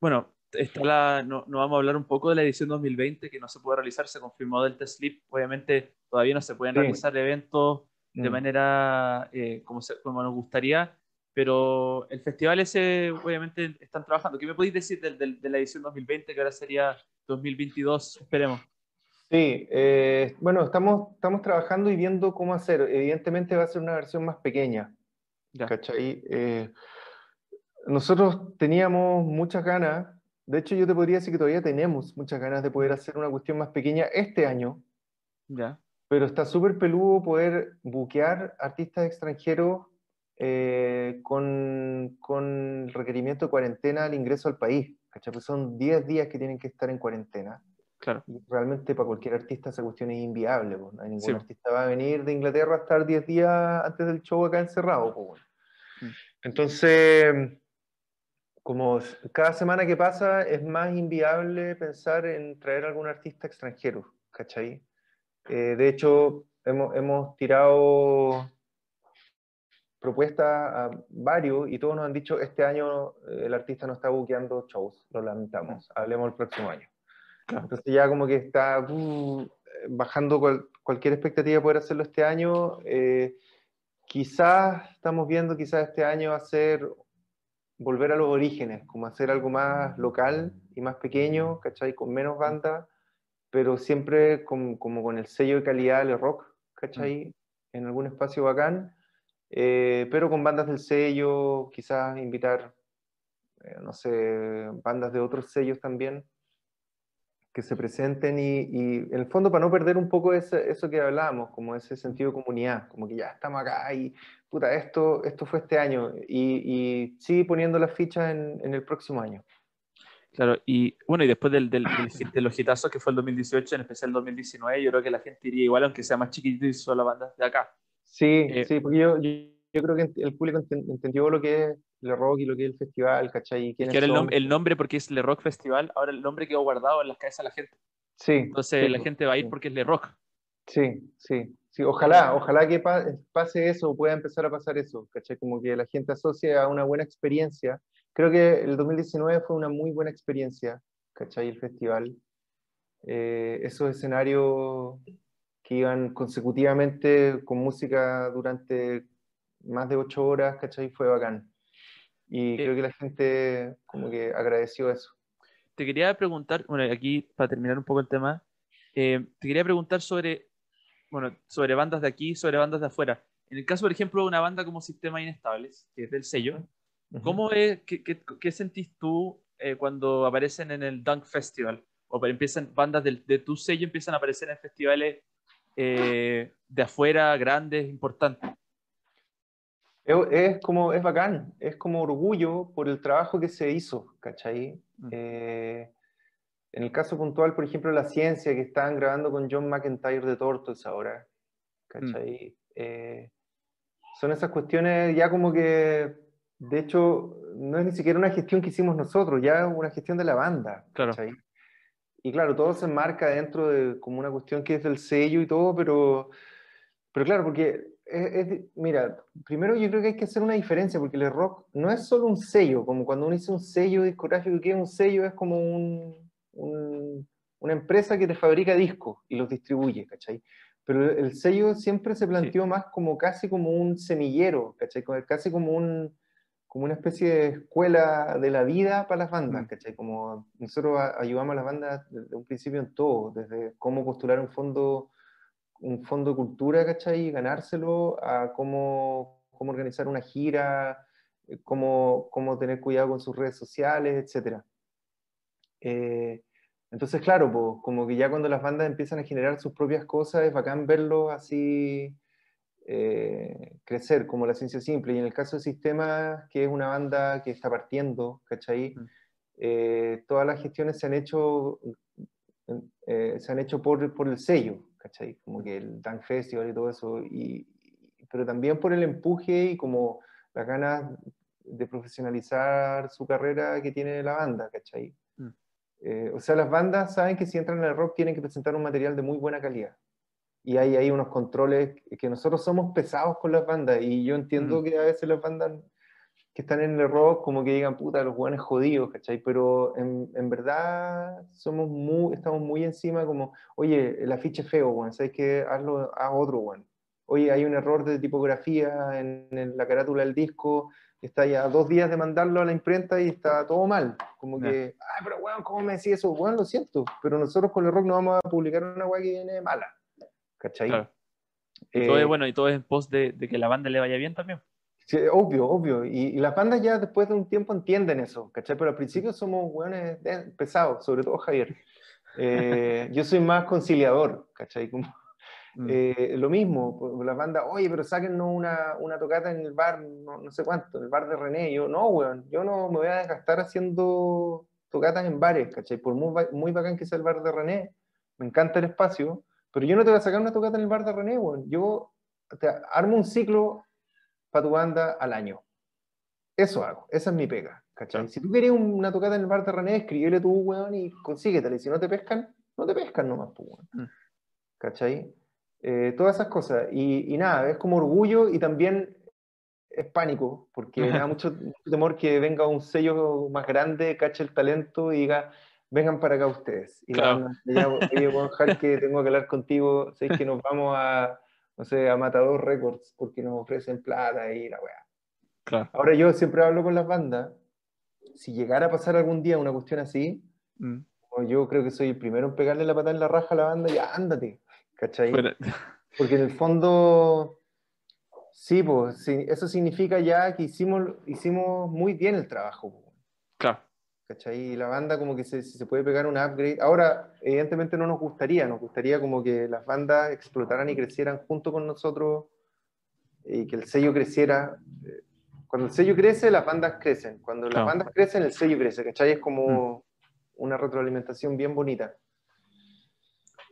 bueno, está la, no, no, vamos a hablar un poco de la edición 2020 que no se puede realizar, se confirmó Delta Sleep, obviamente todavía no se pueden realizar eventos de mm. manera eh, como, como nos gustaría, pero el festival ese obviamente están trabajando. ¿Qué me podéis decir de, de, la edición 2020 que ahora sería 2022? Esperemos. Sí, eh, bueno, estamos, estamos trabajando y viendo cómo hacer. Evidentemente va a ser una versión más pequeña. ¿Cachai? Eh, nosotros teníamos muchas ganas, de hecho yo te podría decir que todavía tenemos muchas ganas de poder hacer una cuestión más pequeña este año. Ya. Pero está súper peludo poder buquear artistas extranjeros eh, con, con requerimiento de cuarentena al ingreso al país. Pues son 10 días que tienen que estar en cuarentena. Claro. realmente para cualquier artista esa cuestión es inviable. Pues. No hay ningún artista va a venir de Inglaterra a estar 10 días antes del show acá encerrado. Pues. Entonces, como cada semana que pasa es más inviable pensar en traer algún artista extranjero, ¿cachai? Eh, de hecho, hemos, hemos tirado propuestas a varios y todos nos han dicho este año eh, el artista no está buqueando shows, lo lamentamos, hablemos el próximo año. Entonces ya como que está uh, bajando cualquier expectativa de poder hacerlo este año. Eh, quizás estamos viendo quizás este año hacer, volver a los orígenes, como hacer algo más local y más pequeño, ¿cachai? Con menos banda, pero siempre como con el sello de calidad del rock, ¿cachai? Mm. En algún espacio bacán, eh, pero con bandas del sello, quizás invitar, eh, no sé, bandas de otros sellos también, que se presenten y, y, en el fondo para no perder un poco ese, eso que hablábamos, como ese sentido de comunidad, como que ya estamos acá y puta, esto, esto fue este año y, y sí poniendo las fichas en, en, el próximo año. Claro, y bueno, y después del, del, de los hitazos que fue el 2018, en especial el 2019, yo creo que la gente iría igual, aunque sea más chiquitito y solo bandas de acá. Sí, eh, sí, porque yo, yo, yo, creo que el público entendió lo que es le Rock y lo que es el festival, ¿cachai? Que era el, nombre, el nombre porque es Le Rock Festival, ahora el nombre quedó guardado en las cabezas de la gente. Sí. Entonces la gente va a ir porque es Le Rock. Sí, sí. Sí, ojalá, ojalá que pase eso, pueda empezar a pasar eso, ¿cachai? Como que la gente asocie a una buena experiencia. Creo que el 2019 fue una muy buena experiencia, ¿cachai? El festival. Eh, esos escenarios que iban consecutivamente con música durante más de ocho horas, ¿cachai? Fue bacán. Y creo que la gente como que agradeció eso. Te quería preguntar, bueno, aquí para terminar un poco el tema, eh, te quería preguntar sobre, bueno, sobre bandas de aquí, sobre bandas de afuera. En el caso, por ejemplo, de una banda como Sistema Inestables, que es del sello, ¿cómo es, qué, qué, qué sentís tú eh, cuando aparecen en el Dunk Festival? O empiezan bandas de, de tu sello empiezan a aparecer en festivales eh, de afuera, grandes, importantes. Es, como, es bacán, es como orgullo por el trabajo que se hizo, ¿cachai? Mm. Eh, en el caso puntual, por ejemplo, la ciencia que estaban grabando con John McIntyre de Tortos ahora, ¿cachai? Mm. Eh, son esas cuestiones ya como que, de hecho, no es ni siquiera una gestión que hicimos nosotros, ya es una gestión de la banda, ¿cachai? Y claro, todo se enmarca dentro de como una cuestión que es del sello y todo, pero, pero claro, porque mira, primero yo creo que hay que hacer una diferencia, porque el rock no es solo un sello, como cuando uno dice un sello discográfico, que es un sello, es como un, una empresa que te fabrica discos y los distribuye, ¿cachai? Pero el sello siempre se planteó más como casi como un semillero, ¿cachai? Casi como, un, como una especie de escuela de la vida para las bandas, mm. ¿cachai? Como nosotros ayudamos a las bandas desde un principio en todo, desde cómo postular un fondo un fondo de cultura, ¿cachai? Y ganárselo a cómo, cómo organizar una gira, eh, cómo, cómo, tener cuidado con sus redes sociales, etc. Eh, entonces, claro, pues, como que ya cuando las bandas empiezan a generar sus propias cosas, es bacán verlo así eh, crecer, como la ciencia simple. Y en el caso de Sistemas, que es una banda que está partiendo, ¿cachai? Mm. todas las gestiones se han hecho, se han hecho por, por el sello, ¿cachai? Como que el Dunk Festival y todo eso, y, pero también por el empuje y como las ganas de profesionalizar su carrera que tiene la banda, ¿cachai? Mm. Eh, o sea, las bandas saben que si entran en el rock tienen que presentar un material de muy buena calidad. Y hay, hay unos controles que nosotros somos pesados con las bandas, y yo entiendo mm. que a veces las bandas que están en el rock como que digan, puta, los buenos jodidos, ¿cachai? Pero en, en, verdad somos muy, estamos muy encima como, oye, el afiche feo, weón, ¿sabes qué? Hazlo, haz otro, weón. Oye, hay un error de tipografía en, en, la carátula del disco, está ya dos días de mandarlo a la imprenta y está todo mal. Como que, ay, pero weón, ¿cómo me decís eso? Bueno, lo siento, pero nosotros con el rock no vamos a publicar una weá que viene mala, ¿cachai? Claro. Y todo es bueno, y todo es en pos de, de que la banda le vaya bien también. Sí, obvio, obvio. Y, y, las bandas ya después de un tiempo entienden eso, ¿cachai? Pero al principio somos hueones pesados, sobre todo Javier. Eh, yo soy más conciliador, ¿cachai? Como, mm. eh, lo mismo, las bandas, oye, pero sáquennos una, una tocata en el bar, no, no, sé cuánto, en el bar de René. Yo, no, weón, yo no me voy a desgastar haciendo tocatas en bares, ¿cachai? Por muy, muy bacán que sea el bar de René, me encanta el espacio, pero yo no te voy a sacar una tocata en el bar de René, weón. Yo te armo un ciclo para tu banda al año. Eso hago, esa es mi pega. ¿cachai? Si tú quieres una tocata en el bar de René, escríbele tú, weón, y consíguetela. Y si no te pescan, no te pescan nomás, pues, weón. Mm. ¿Cachai? Eh, todas esas cosas. Y, y, nada, es como orgullo y también es pánico, porque me da [laughs] mucho, temor que venga un sello más grande, cache el talento y diga, vengan para acá ustedes. Y claro. la banda, oye, Juan que tengo que hablar contigo, sé que nos vamos a no sé, a Matador Records porque nos ofrecen plata y la weá. Claro. Ahora yo siempre hablo con las bandas, si llegara a pasar algún día una cuestión así, mm. yo creo que soy el primero en pegarle la patada en la raja a la banda y ándate, ¿cachai? Porque en el fondo, sí, pues eso significa ya que hicimos, hicimos muy bien el trabajo. Claro. ¿Cachai? Y la banda como que se, se puede pegar un upgrade. Ahora, evidentemente no nos gustaría, nos gustaría como que las bandas explotaran y crecieran junto con nosotros y que el sello creciera. Cuando el sello crece, las bandas crecen. Cuando las bandas crecen, el sello crece, ¿cachai? Es como mm. una retroalimentación bien bonita.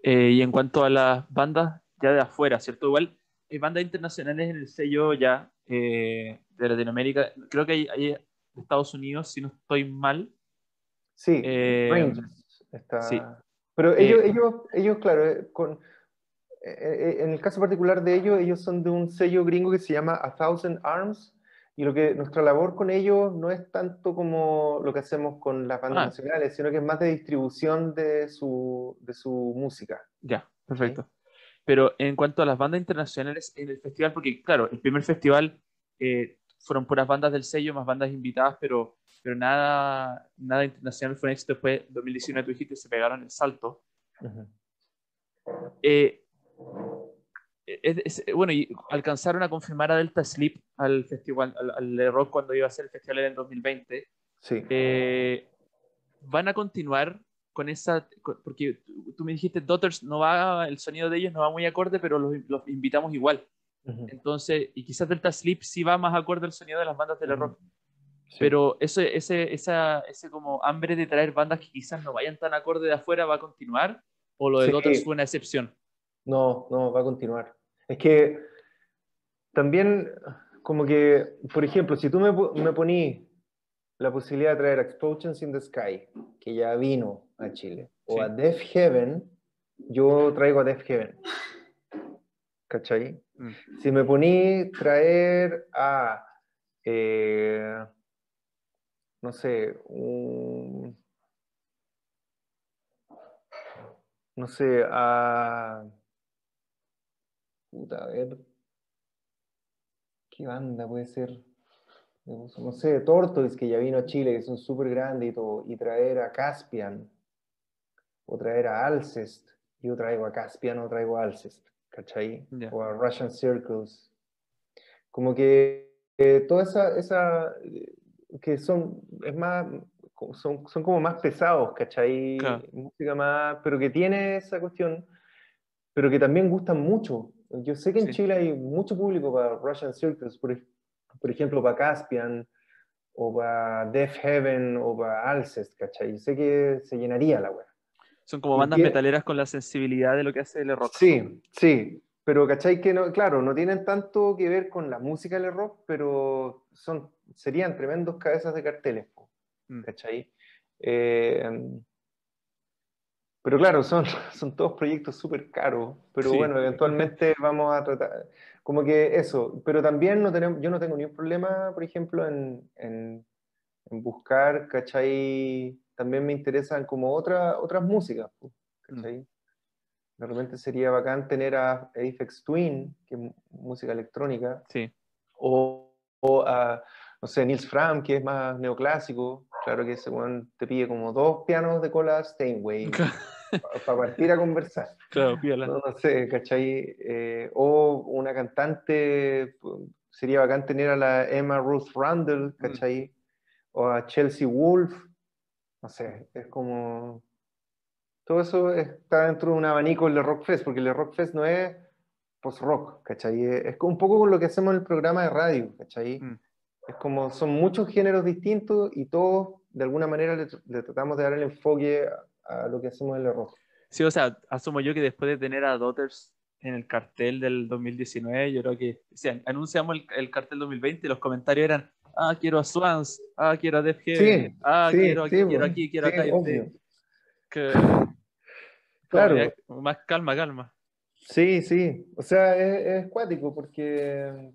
Eh, y en cuanto a las bandas ya de afuera, ¿cierto? Igual, hay bandas internacionales en el sello ya eh, de Latinoamérica. Creo que hay, hay de Estados Unidos, si no estoy mal, Sí, eh, está... sí. Pero ellos, eh, ellos, ellos, claro, eh, con, en el caso particular de ellos, ellos son de un sello gringo que se llama A Thousand Arms, y lo que nuestra labor con ellos no es tanto como lo que hacemos con las bandas ah. nacionales, sino que es más de distribución de su, de su música. Ya, perfecto. Pero en cuanto a las bandas internacionales en el festival, porque claro, el primer festival fueron puras bandas del sello, más bandas invitadas, pero pero nada, nada internacional fue un éxito. Después, 2019, tú dijiste, se pegaron el salto. Eh, bueno, y alcanzaron a confirmar a Delta Sleep al festival, al, de rock cuando iba a ser el festival en 2020. Sí. Eh, van a continuar con esa, porque tú me dijiste, Daughters no va, el sonido de ellos no va muy acorde, pero los, los invitamos igual. Entonces, y quizás Delta Sleep sí va más acorde al sonido de las bandas de rock. Pero ese, ese, esa, ese como hambre de traer bandas que quizás no vayan tan acorde de afuera va a continuar, o lo de sí. fue una excepción. No, no, va a continuar. Es que también, como que, por ejemplo, si tú me, me poní la posibilidad de traer Explosions in the Sky, que ya vino a Chile, o a Death Heaven, yo traigo a Death Heaven. ¿Cachai? Mm. Si me poní traer a. Eh, no sé, un, no sé, a... Puta, a ver. ¿Qué banda puede ser? No sé, Tortoise, que ya vino a Chile, que son súper grandes y todo, y traer a Caspian, o traer a Alcest, yo traigo a Caspian o traigo a Alcest, ¿cachai? O a Russian Circles. Como que eh, toda esa, esa que son, es más, son, son como más pesados, ¿cachai? Música más, pero que tiene esa cuestión, pero que también gustan mucho. Yo sé que en Chile hay mucho público para Russian Circles, por, por ejemplo, para Caspian, o para Death Heaven, o para Alcest, ¿cachai? Yo sé que se llenaría la web. Son como bandas metaleras con la sensibilidad de lo que hace el rock. Sí, sí, pero ¿cachai? Que no, claro, no tienen tanto que ver con la música del rock, pero son serían tremendos cabezas de carteles, mm. ¿cachai? Eh, pero claro, son, [laughs] son todos proyectos súper caros, pero Sí. bueno, eventualmente vamos a tratar, como que eso, pero también no tenemos, yo no tengo ningún problema, por ejemplo, en, en, en buscar, ¿cachai? También me interesan como otra, otras músicas, ¿cachai? De repente sería bacán tener a Aphex Twin, que es música electrónica, Sí. o, o a, no sé, Nils Fram, que es más neoclásico, claro que ese te pide como dos pianos de cola Steinway para partir a conversar. Claro, piola. No, no sé, ¿cachai? Eh, o una cantante, sería bacán tener a la Emma Ruth Randall, ¿cachai? O a Chelsea Wolf, no sé, es como... Todo eso está dentro de un abanico del Rock Fest, porque el Rock Fest no es post-rock, ¿cachai? Es un poco con lo que hacemos en el programa de radio, ¿cachai? Mm. Es como, son muchos géneros distintos y todos, de alguna manera, le, tr- le tratamos de dar el enfoque a, a lo que hacemos en el rock. Sí, o sea, asumo yo que después de tener a Daughters en el cartel del 2019, yo creo que o sea, anunciamos el, el cartel 2020 y los comentarios eran, ah, quiero a Swans, ah, quiero a Def Heaven, Sí, ah, sí, quiero aquí, sí, quiero bueno, aquí, quiero acá. que- Claro. ya- más calma, calma. Sí, sí. O sea, es, es cuático porque,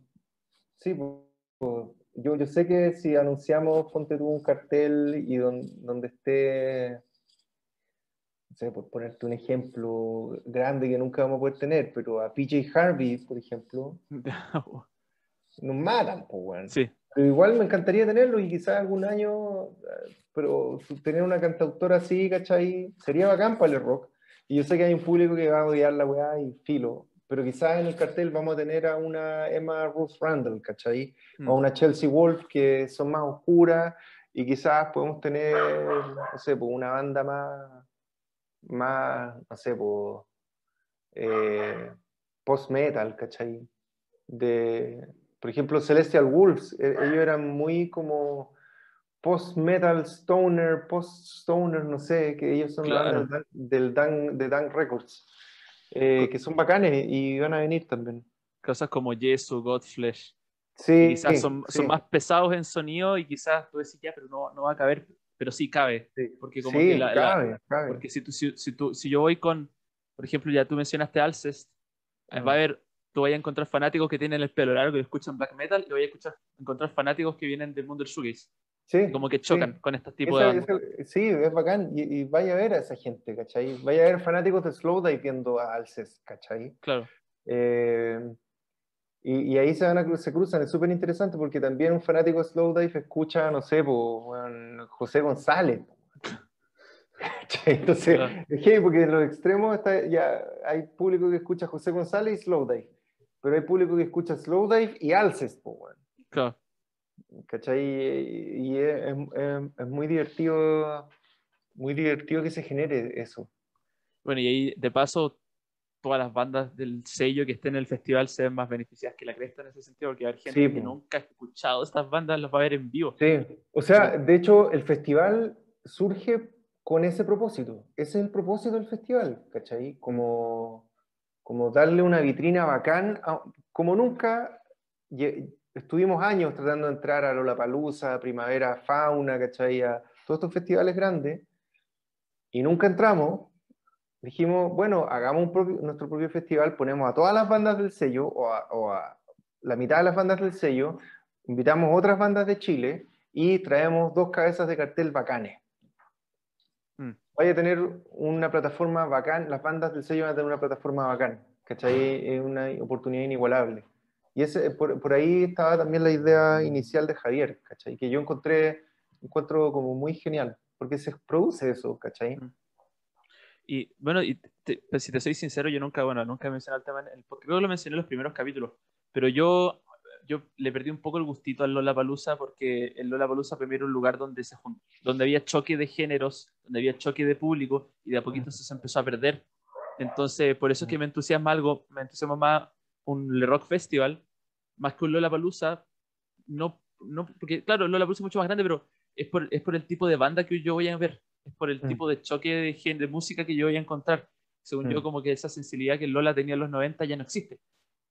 sí, po- yo, yo sé que si anunciamos, ponte tú un cartel y don- donde esté, no sé, por ponerte un ejemplo grande que nunca vamos a poder tener, pero a PJ Harvey, por ejemplo, [laughs] nos matan, pues, weón. sí, Pero igual me encantaría tenerlo y quizás algún año, pero tener una cantautora así, ¿cachai? Sería bacán para el rock. Y yo sé que hay un público que va a odiar la weá y filo, pero quizás en el cartel vamos a tener a una Emma Ruth Randall, ¿cachai? Mm. O una Chelsea Wolf que son más oscuras y quizás podemos tener, no sé, pues una banda más, más, no sé, pues, eh, post-metal, ¿cachai? De, por ejemplo, Celestial Wolves, eh, ellos eran muy como post-metal, stoner, post-stoner, no sé, que ellos son Claro. bandas del Dan, de Dan Records, eh, que son bacanes y van a venir también. cosas como Jesu, Godflesh, Sí, quizás son, sí, son más pesados en sonido y quizás tú decís ya, pero no, no va a caber, pero sí cabe, sí. porque como Sí, que la- la- cabe, cabe. Porque si, tú, si, si tú- si yo voy con, por ejemplo, ya tú mencionaste Alcest, eh, va a haber, tú vas a encontrar fanáticos que tienen el pelo largo y escuchan black metal, y vas a escuchar, encontrar fanáticos que vienen del mundo del shoegaze, Sí, como que sí. chocan con estos tipos Esa- de esa- sí, es bacán. Y, y vaya a ver a esa gente, ¿cachai? Vaya a ver fanáticos de Slowdive viendo a Alces, ¿cachai? Claro, Eh, y, y ahí se, van a, se cruzan, es súper interesante porque también un fanático de Slowdive escucha, no sé, po, José González. [laughs] Entonces, Claro. es heavy porque en los extremos está, ya hay público que escucha José González y Slowdive, pero hay público que escucha Slowdive y Alces, po, claro. ¿Cachai? Y, y es, es- es muy divertido, muy divertido que se genere eso. Bueno, y ahí, de paso, todas las bandas del sello que estén en el festival se ven más beneficiadas que la cresta en ese sentido, porque hay gente Sí, que po. nunca ha escuchado estas bandas, los va a ver en vivo. Sí, o sea, de hecho, el festival surge con ese propósito. Ese es el propósito del festival, ¿cachai? Como, como darle una vitrina bacán, a- como nunca estuvimos años tratando de entrar a Lollapalooza, Primavera Fauna, ¿cachai? A todos estos festivales grandes, y nunca entramos. Dijimos, bueno, hagamos un propio- nuestro propio festival, ponemos a todas las bandas del sello, o a, o a la mitad de las bandas del sello, invitamos otras bandas de Chile y traemos dos cabezas de cartel bacanes. Mm. Vaya a tener una plataforma bacán, las bandas del sello van a tener una plataforma bacán, ¿cachai? Es una oportunidad inigualable. Y ese, por, por ahí estaba también la idea inicial de Javier, ¿cachai? Que yo encontré, encuentro como muy genial, porque se produce eso, ¿cachai? Y bueno, y te- pues, si te soy sincero, yo nunca, bueno, nunca he mencionado el tema en el. Creo que lo mencioné en los primeros capítulos, pero yo, yo le perdí un poco el gustito al Lollapalooza porque el Lollapalooza primero era un lugar donde, se donde había choque de géneros, donde había choque de público y de a poquito eso se empezó a perder. Entonces, por eso es que me entusiasma algo, me entusiasma más un Le Rock Festival más que un Lollapalooza. No, no, porque claro, Lollapalooza es mucho más grande, pero es por, es por el tipo de banda que yo voy a ver, es por el Mm. tipo de choque de, gen- de música que yo voy a encontrar. Según Mm. yo, como que esa sensibilidad que Lola tenía en los 90 ya no existe.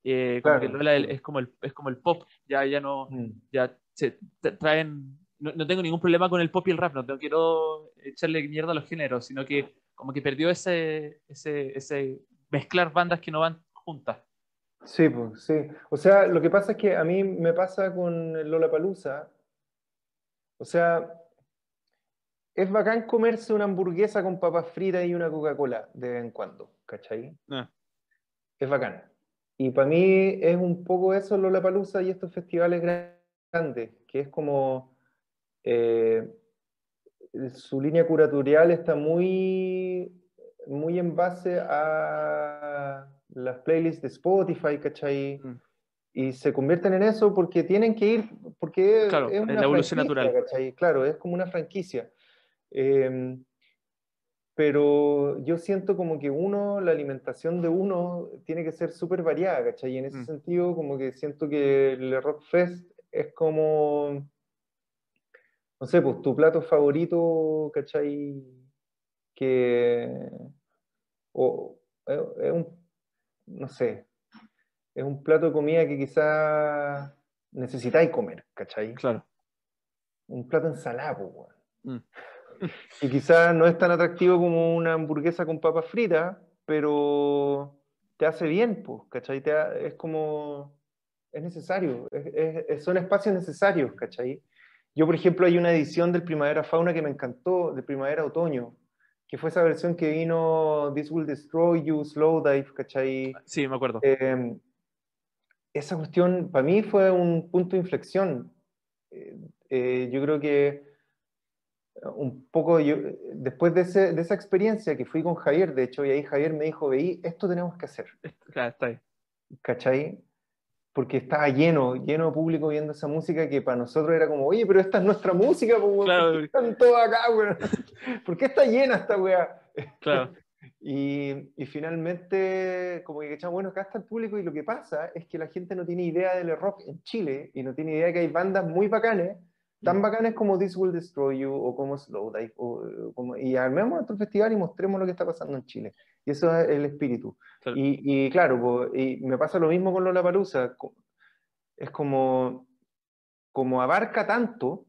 Eh, como Claro. que Lola es como el, es como el pop, ya, ya no, Mm. ya se tra- traen, no, no tengo ningún problema con el pop y el rap, no, no quiero echarle mierda a los géneros, sino que como que perdió ese, ese, ese mezclar bandas que no van juntas. Sí, pues, sí. O sea, lo que pasa es que a mí me pasa con Lola Palusa. O sea, es bacán comerse una hamburguesa con papas fritas y una Coca-Cola de vez en cuando, ¿cachai? Ah. Es bacán. Y para mí es un poco eso Lola Palusa y estos festivales grandes, que es como eh, su línea curatorial está muy, muy en base a las playlists de Spotify, ¿cachai? Mm. Y se convierten en eso porque tienen que ir, porque Claro, es una la evolución natural. ¿cachai? Claro, es como una franquicia. Eh, pero yo siento como que uno, la alimentación de uno tiene que ser súper variada, ¿cachai? Y en ese Mm. sentido, como que siento que el Rock Fest es como, no sé, pues tu plato favorito, ¿cachai? Que, o es, es un, no sé, es un plato de comida que quizás necesitáis comer, ¿cachai? Claro. Un plato pues, weón. Mm. [laughs] Y quizás no es tan atractivo como una hamburguesa con papas fritas, pero te hace bien, pues, ¿cachai? Te ha- es como, es necesario, es- es- son espacios necesarios, ¿cachai? Yo, por ejemplo, hay una edición del Primavera Fauna que me encantó, de Primavera Otoño, que fue esa versión que vino This Will Destroy You, Slowdive, ¿cachai? Sí, me acuerdo. Eh, esa cuestión para mí fue un punto de inflexión. Eh, eh, yo creo que un poco, yo, después de, ese- de esa experiencia que fui con Javier, de hecho, y ahí Javier me dijo, veí, esto tenemos que hacer, Claro, está ahí. ¿cachai? Porque estaba lleno, lleno de público viendo esa música que para nosotros era como, oye, pero esta es nuestra música, weón, Claro. ¿por qué están todos acá, weón? [laughs] ¿Por qué está llena esta weá? [laughs] Claro. Y, y finalmente, como que echamos, bueno, acá está el público y lo que pasa es que la gente no tiene idea del rock en Chile y no tiene idea que hay bandas muy bacanes, tan bacanes como This Will Destroy You o como Slowdive, o como, y armemos nuestro festival y mostremos lo que está pasando en Chile. Y eso es el espíritu. Claro. Y, y claro, po, y me pasa lo mismo con Lola Palusa. Es como, como abarca tanto,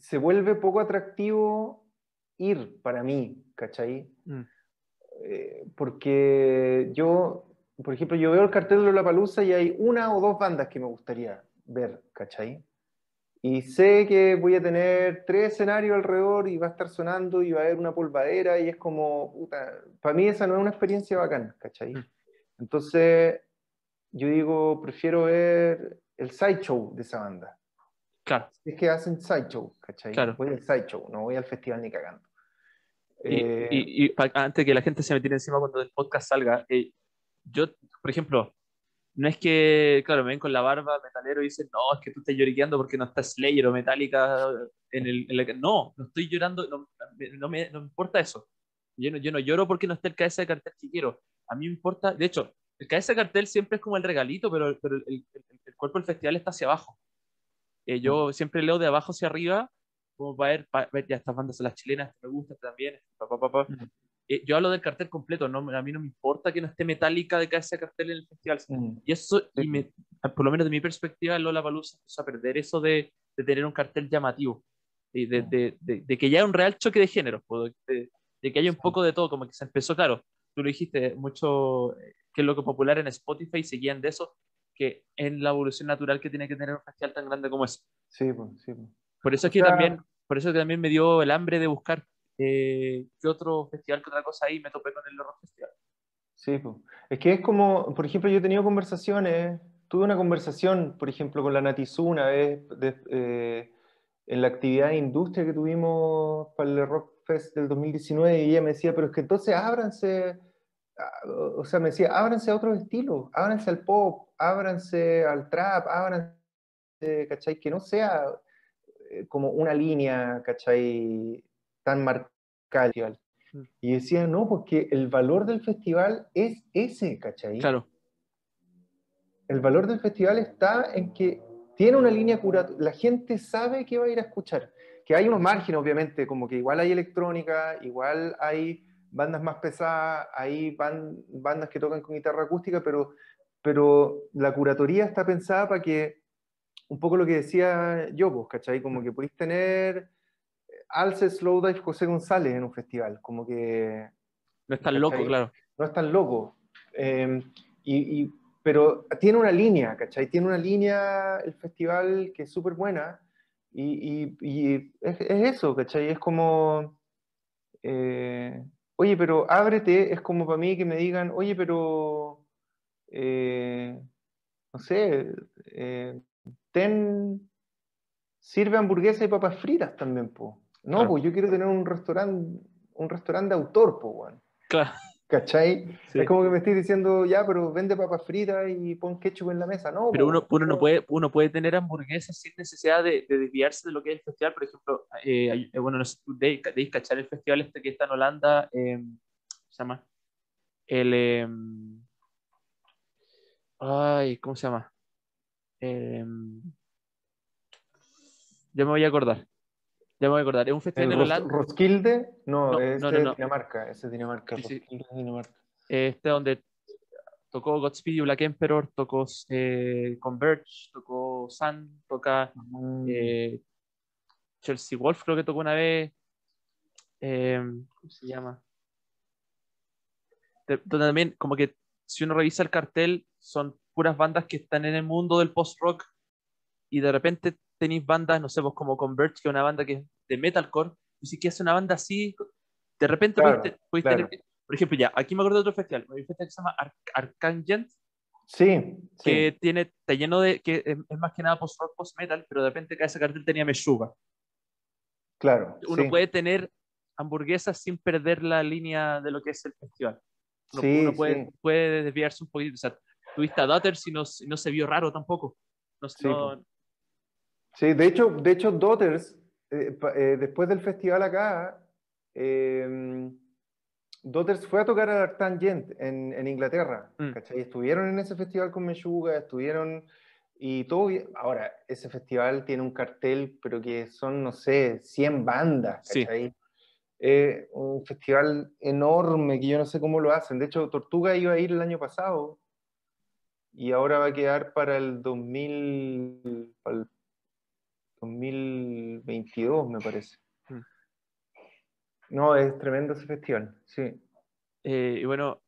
se vuelve poco atractivo ir para mí, ¿cachai? Mm. Eh, porque yo, por ejemplo, yo veo el cartel de Lollapalooza y hay una o dos bandas que me gustaría ver, ¿cachai? Y sé que voy a tener tres escenarios alrededor y va a estar sonando y va a haber una polvadera y es como, puta, para mí esa no es una experiencia bacana, ¿cachai? Mm. Entonces, yo digo, prefiero ver el sideshow de esa banda. Claro. Es que hacen sideshow, ¿cachai? Claro. Voy al sideshow, no voy al festival ni cagando. Y, Eh, y- y antes que la gente se me tire encima cuando el podcast salga, eh, yo, por ejemplo, no es que, claro, me ven con la barba metalero y dicen, no, es que tú estás lloriqueando porque no está Slayer o Metallica en el... en la-". No, no estoy llorando, no, no me, no me importa eso. Yo no, yo no lloro porque no esté el cabeza de cartel que quiero. A mí me importa, de hecho, el cabeza de cartel siempre es como el regalito, pero, pero el, el- el cuerpo del festival está hacia abajo. Eh, yo siempre leo de abajo hacia arriba, como para ver, para ver ya estas bandas son las chilenas, me gusta también, pa, pa, pa, pa. Mm. Eh, yo hablo del cartel completo, no, a mí no me importa que no esté metálica de cabeza de cartel en el festival. mm, Y eso, y me, por lo menos de mi perspectiva, Lola Palusa empezó a perder eso de, de tener un cartel llamativo, y de, Mm. de, de, que ya hay un real choque de género, de, que haya un poco de todo, como que se empezó, claro, tú lo dijiste, mucho, eh, que es lo que es popular en Spotify, seguían de eso, que es la evolución natural que tiene que tener un festival tan grande como ese. Sí, pues, sí. pues. Por eso O es que sea- también, por eso que también me dio el hambre de buscar eh, qué otro festival, qué otra cosa ahí, me topé con el Rock Festival. Sí, es que es como, por ejemplo, yo he tenido conversaciones, tuve una conversación, por ejemplo, con la Natizú una vez de- eh, en la actividad de industria que tuvimos para el Rock Fest del 2019 y ella me decía, pero es que entonces ábranse, o sea, me decía, ábranse a otros estilos, ábranse al pop, ábranse al trap, ábranse, ¿cachai? Que no sea eh, como una línea, ¿cachai? Tan marcada. Mm. Y decía, no, porque el valor del festival es ese, ¿cachai? Claro, El valor del festival está en que tiene una línea curatoria, la gente sabe que va a ir a escuchar, que hay unos márgenes, obviamente, como que igual hay electrónica, igual hay bandas más pesadas, hay ban- bandas que tocan con guitarra acústica, pero, pero la curatoría está pensada para que, un poco lo que decía yo, pues, ¿cachai? Como que podéis tener alce Slowdive José González en un festival, como que... No es tan loco, claro. No es tan loco. Eh, y, pero tiene una línea, ¿cachai? Tiene una línea el festival que es súper buena y, y, es, es, eso, ¿cachai? Es como... Eh, oye, pero ábrete, es como para mí que me digan, oye, pero... Eh, no sé, ten sirve hamburguesas y papas fritas también, po. No, pues yo quiero tener un restaurante, un restaurante de autor, po, weón. Claro. ¿Cachai? Es como que me estoy diciendo, ya, pero vende papas fritas y pon ketchup en la mesa, ¿no? Pero uno, uno, no puede, uno puede tener hamburguesas sin necesidad de, desviarse de lo que es el festival. Por ejemplo, eh, eh, bueno, no sé, de, cachar el festival este que está en Holanda, eh, se llama? El... Em, ay, ¿cómo se llama? Eh, ya me voy a acordar. Ya me voy a acordar. Es un festival en Holanda. ¿Roskilde? No, es Dinamarca. Ese es Dinamarca. Dinamarca. Este donde tocó Godspeed y Black Emperor, tocó eh, Converge, tocó Sun, toca mm. eh, Chelsea Wolf, creo que tocó una vez. Eh, ¿Cómo se llama? Donde también, como que si uno revisa el cartel, son puras bandas que están en el mundo del post-rock y de repente tenéis bandas, no sé, vos como Converge, que es una banda que es de metalcore, y si quieres una banda así, de repente podéis, tener, por ejemplo, ya, aquí me acuerdo de otro festival, un festival que se llama Arcangent, sí, que tiene, está lleno de, que es, más que nada post-rock, post-metal, pero de repente cada ese cartel tenía Meshuga. Claro. Uno puede tener hamburguesas sin perder la línea de lo que es el festival. Uno, puede, puede, desviarse un poquito. O sea, tuviste a Daughters y no, no se vio raro tampoco. No, no, Sí, de hecho, de hecho Daughters, eh, eh, después del festival acá, eh, Daughters fue a tocar a Tangent en, en Inglaterra, mm. Estuvieron en ese festival con Meshuga, estuvieron y todo. Ahora, ese festival tiene un cartel, pero que son, no sé, 100 bandas, ¿cachai? un festival enorme que yo no sé cómo lo hacen. De hecho, Tortuga iba a ir el año pasado y ahora va a quedar para el 2000, 2022, me parece. Mm. No, es tremendo ese festival, sí. Eh, y bueno,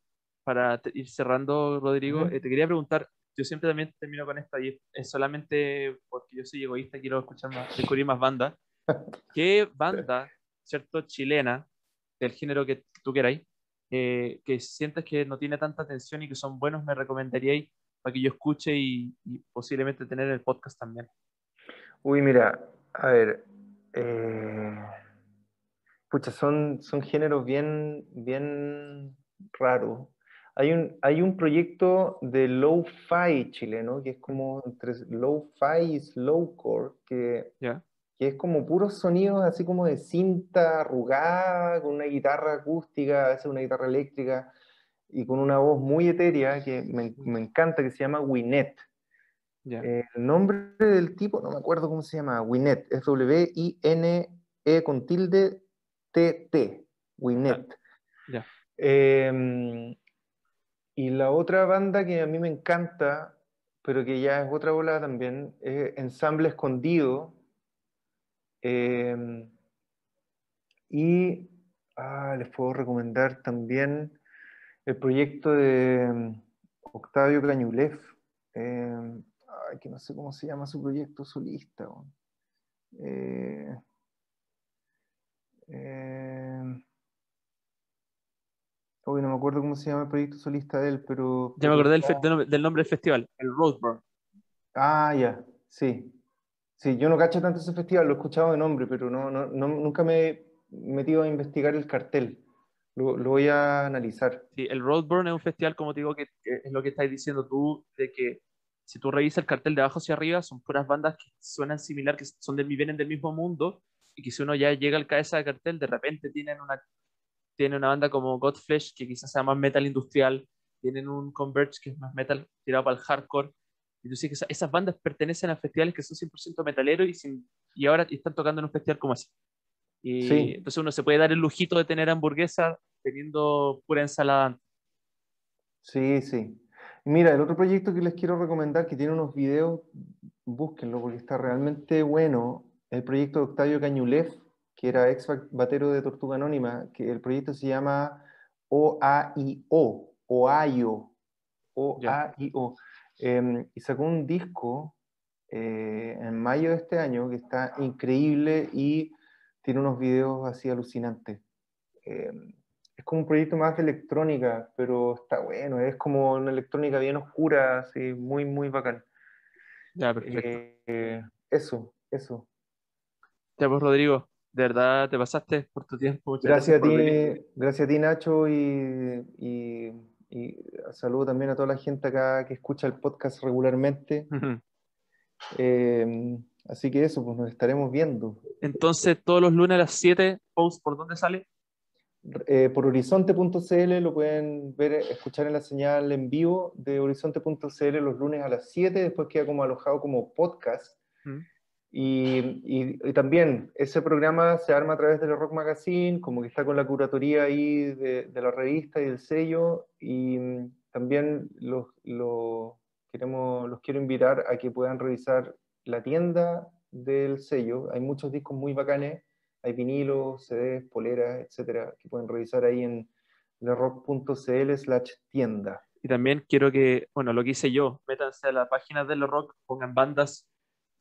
para ir cerrando, Rodrigo, eh, te quería preguntar, yo siempre también termino con esta, y es solamente porque yo soy egoísta, quiero escuchar más, descubrir más bandas. [laughs] ¿Qué banda, cierto, chilena, del género que tú queráis, eh, que sientes que no tiene tanta atención y que son buenos, me recomendaríais para que yo escuche y, y posiblemente tener el podcast también? Uy, mira, a ver. Eh, pucha, son, son géneros bien, bien raros. Hay un, hay un proyecto de low-fi chileno que es como entre low-fi y slowcore, que, que es como puros sonidos así como de cinta arrugada, con una guitarra acústica, a veces una guitarra eléctrica, y con una voz muy etérea que me, me encanta, que se llama Eh, el nombre del tipo, no me acuerdo cómo se llama, Winet, es W-I-N-E con tilde T-T, Winet. Em, y la otra banda que a mí me encanta, pero que ya es otra bola también, es Ensamble Escondido. Em, y ah, les puedo recomendar también el proyecto de em, Octavio Cañulef que no sé cómo se llama su proyecto solista. Eh, eh, no me acuerdo cómo se llama el proyecto solista de él, pero... Ya me acordé del, nombre del festival, el Roadburn. Ah, ya, sí. Sí, yo no cacho tanto ese festival, lo he escuchado de nombre, pero no, no, nunca me he metido a investigar el cartel. Lo, lo, voy a analizar. Sí, el Roadburn es un festival, como te digo, que, que es lo que estás diciendo tú, de que si tú revisas el cartel de abajo hacia arriba, son puras bandas que suenan similar, que son de, vienen del mismo mundo, y que si uno ya llega al cabeza de cartel, de repente tienen una, tienen una banda como Godflesh, que quizás sea más metal industrial, tienen un Converge que es más metal tirado para el hardcore. Entonces, que esas bandas pertenecen a festivales que son 100% metaleros y, sin, y ahora están tocando en un festival como así. Y entonces uno se puede dar el lujito de tener hamburguesa teniendo pura ensalada. Sí, sí. Mira, el otro proyecto que les quiero recomendar, que tiene unos videos, búsquenlo porque está realmente bueno, el proyecto de Octavio Cañulef, que era ex batero de Tortuga Anónima, que el proyecto se llama OAIO, OAIO, OAIO, eh, y sacó un disco eh, en mayo de este año que está increíble y tiene unos videos así alucinantes. Eh, es como un proyecto más de electrónica, pero está bueno, es como una electrónica bien oscura, así, muy, muy bacán. Ya, perfecto. Eh, eso, eso. Ya, pues, Rodrigo, de verdad te pasaste por tu tiempo. gracias, a ti, gracias a ti, Nacho, y, y, saludo también a toda la gente acá que escucha el podcast regularmente. Eh, así que eso, pues nos estaremos viendo. Entonces, todos los lunes a las 7, post, ¿por dónde sale? Eh, por horizonte.cl lo pueden ver, escuchar en la señal en vivo de horizonte.cl los lunes a las 7, después queda como alojado como podcast. Mm. Y, y, también ese programa se arma a través del Rock Magazine, como que está con la curatoría ahí de, de la revista y del sello. Y también los, los, queremos, los quiero invitar a que puedan revisar la tienda del sello. Hay muchos discos muy bacanes hay vinilos, CDs, poleras, etcétera, que pueden revisar ahí en lerock.cl slash tienda. Y también quiero que, bueno, lo que hice yo, métanse a la página de Rock, pongan bandas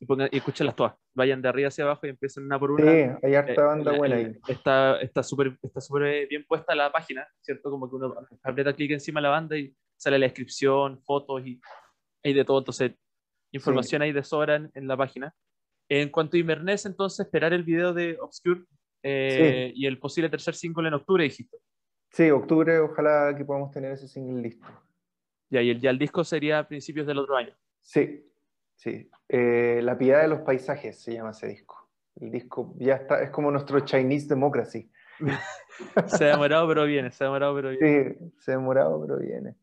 y, pongan, y escúchenlas todas. Vayan de arriba hacia abajo y empiecen una por una. Sí, hay harta eh, banda buena ahí. Está súper está súper bien puesta la página, ¿cierto? Como que uno aprieta clic encima de la banda y sale la descripción, fotos y hay de todo. Entonces, información ahí de sobra en la página. En cuanto a Inverness, entonces, esperar el video de Obscure eh, y el posible tercer single en octubre, dijiste. Sí, octubre, ojalá que podamos tener ese single listo. Ya, y el, ya el disco sería a principios del otro año. Sí, sí. Eh, La piedad de los paisajes se llama ese disco. El disco ya está, es como nuestro Chinese Democracy. [laughs] se ha demorado, pero viene, se ha demorado, pero viene. Sí, se ha demorado, pero viene.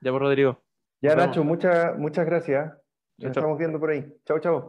Ya, por pues, Rodrigo. Ya, Nacho, muchas muchas gracias. Nos estamos viendo por ahí. Chao, chao.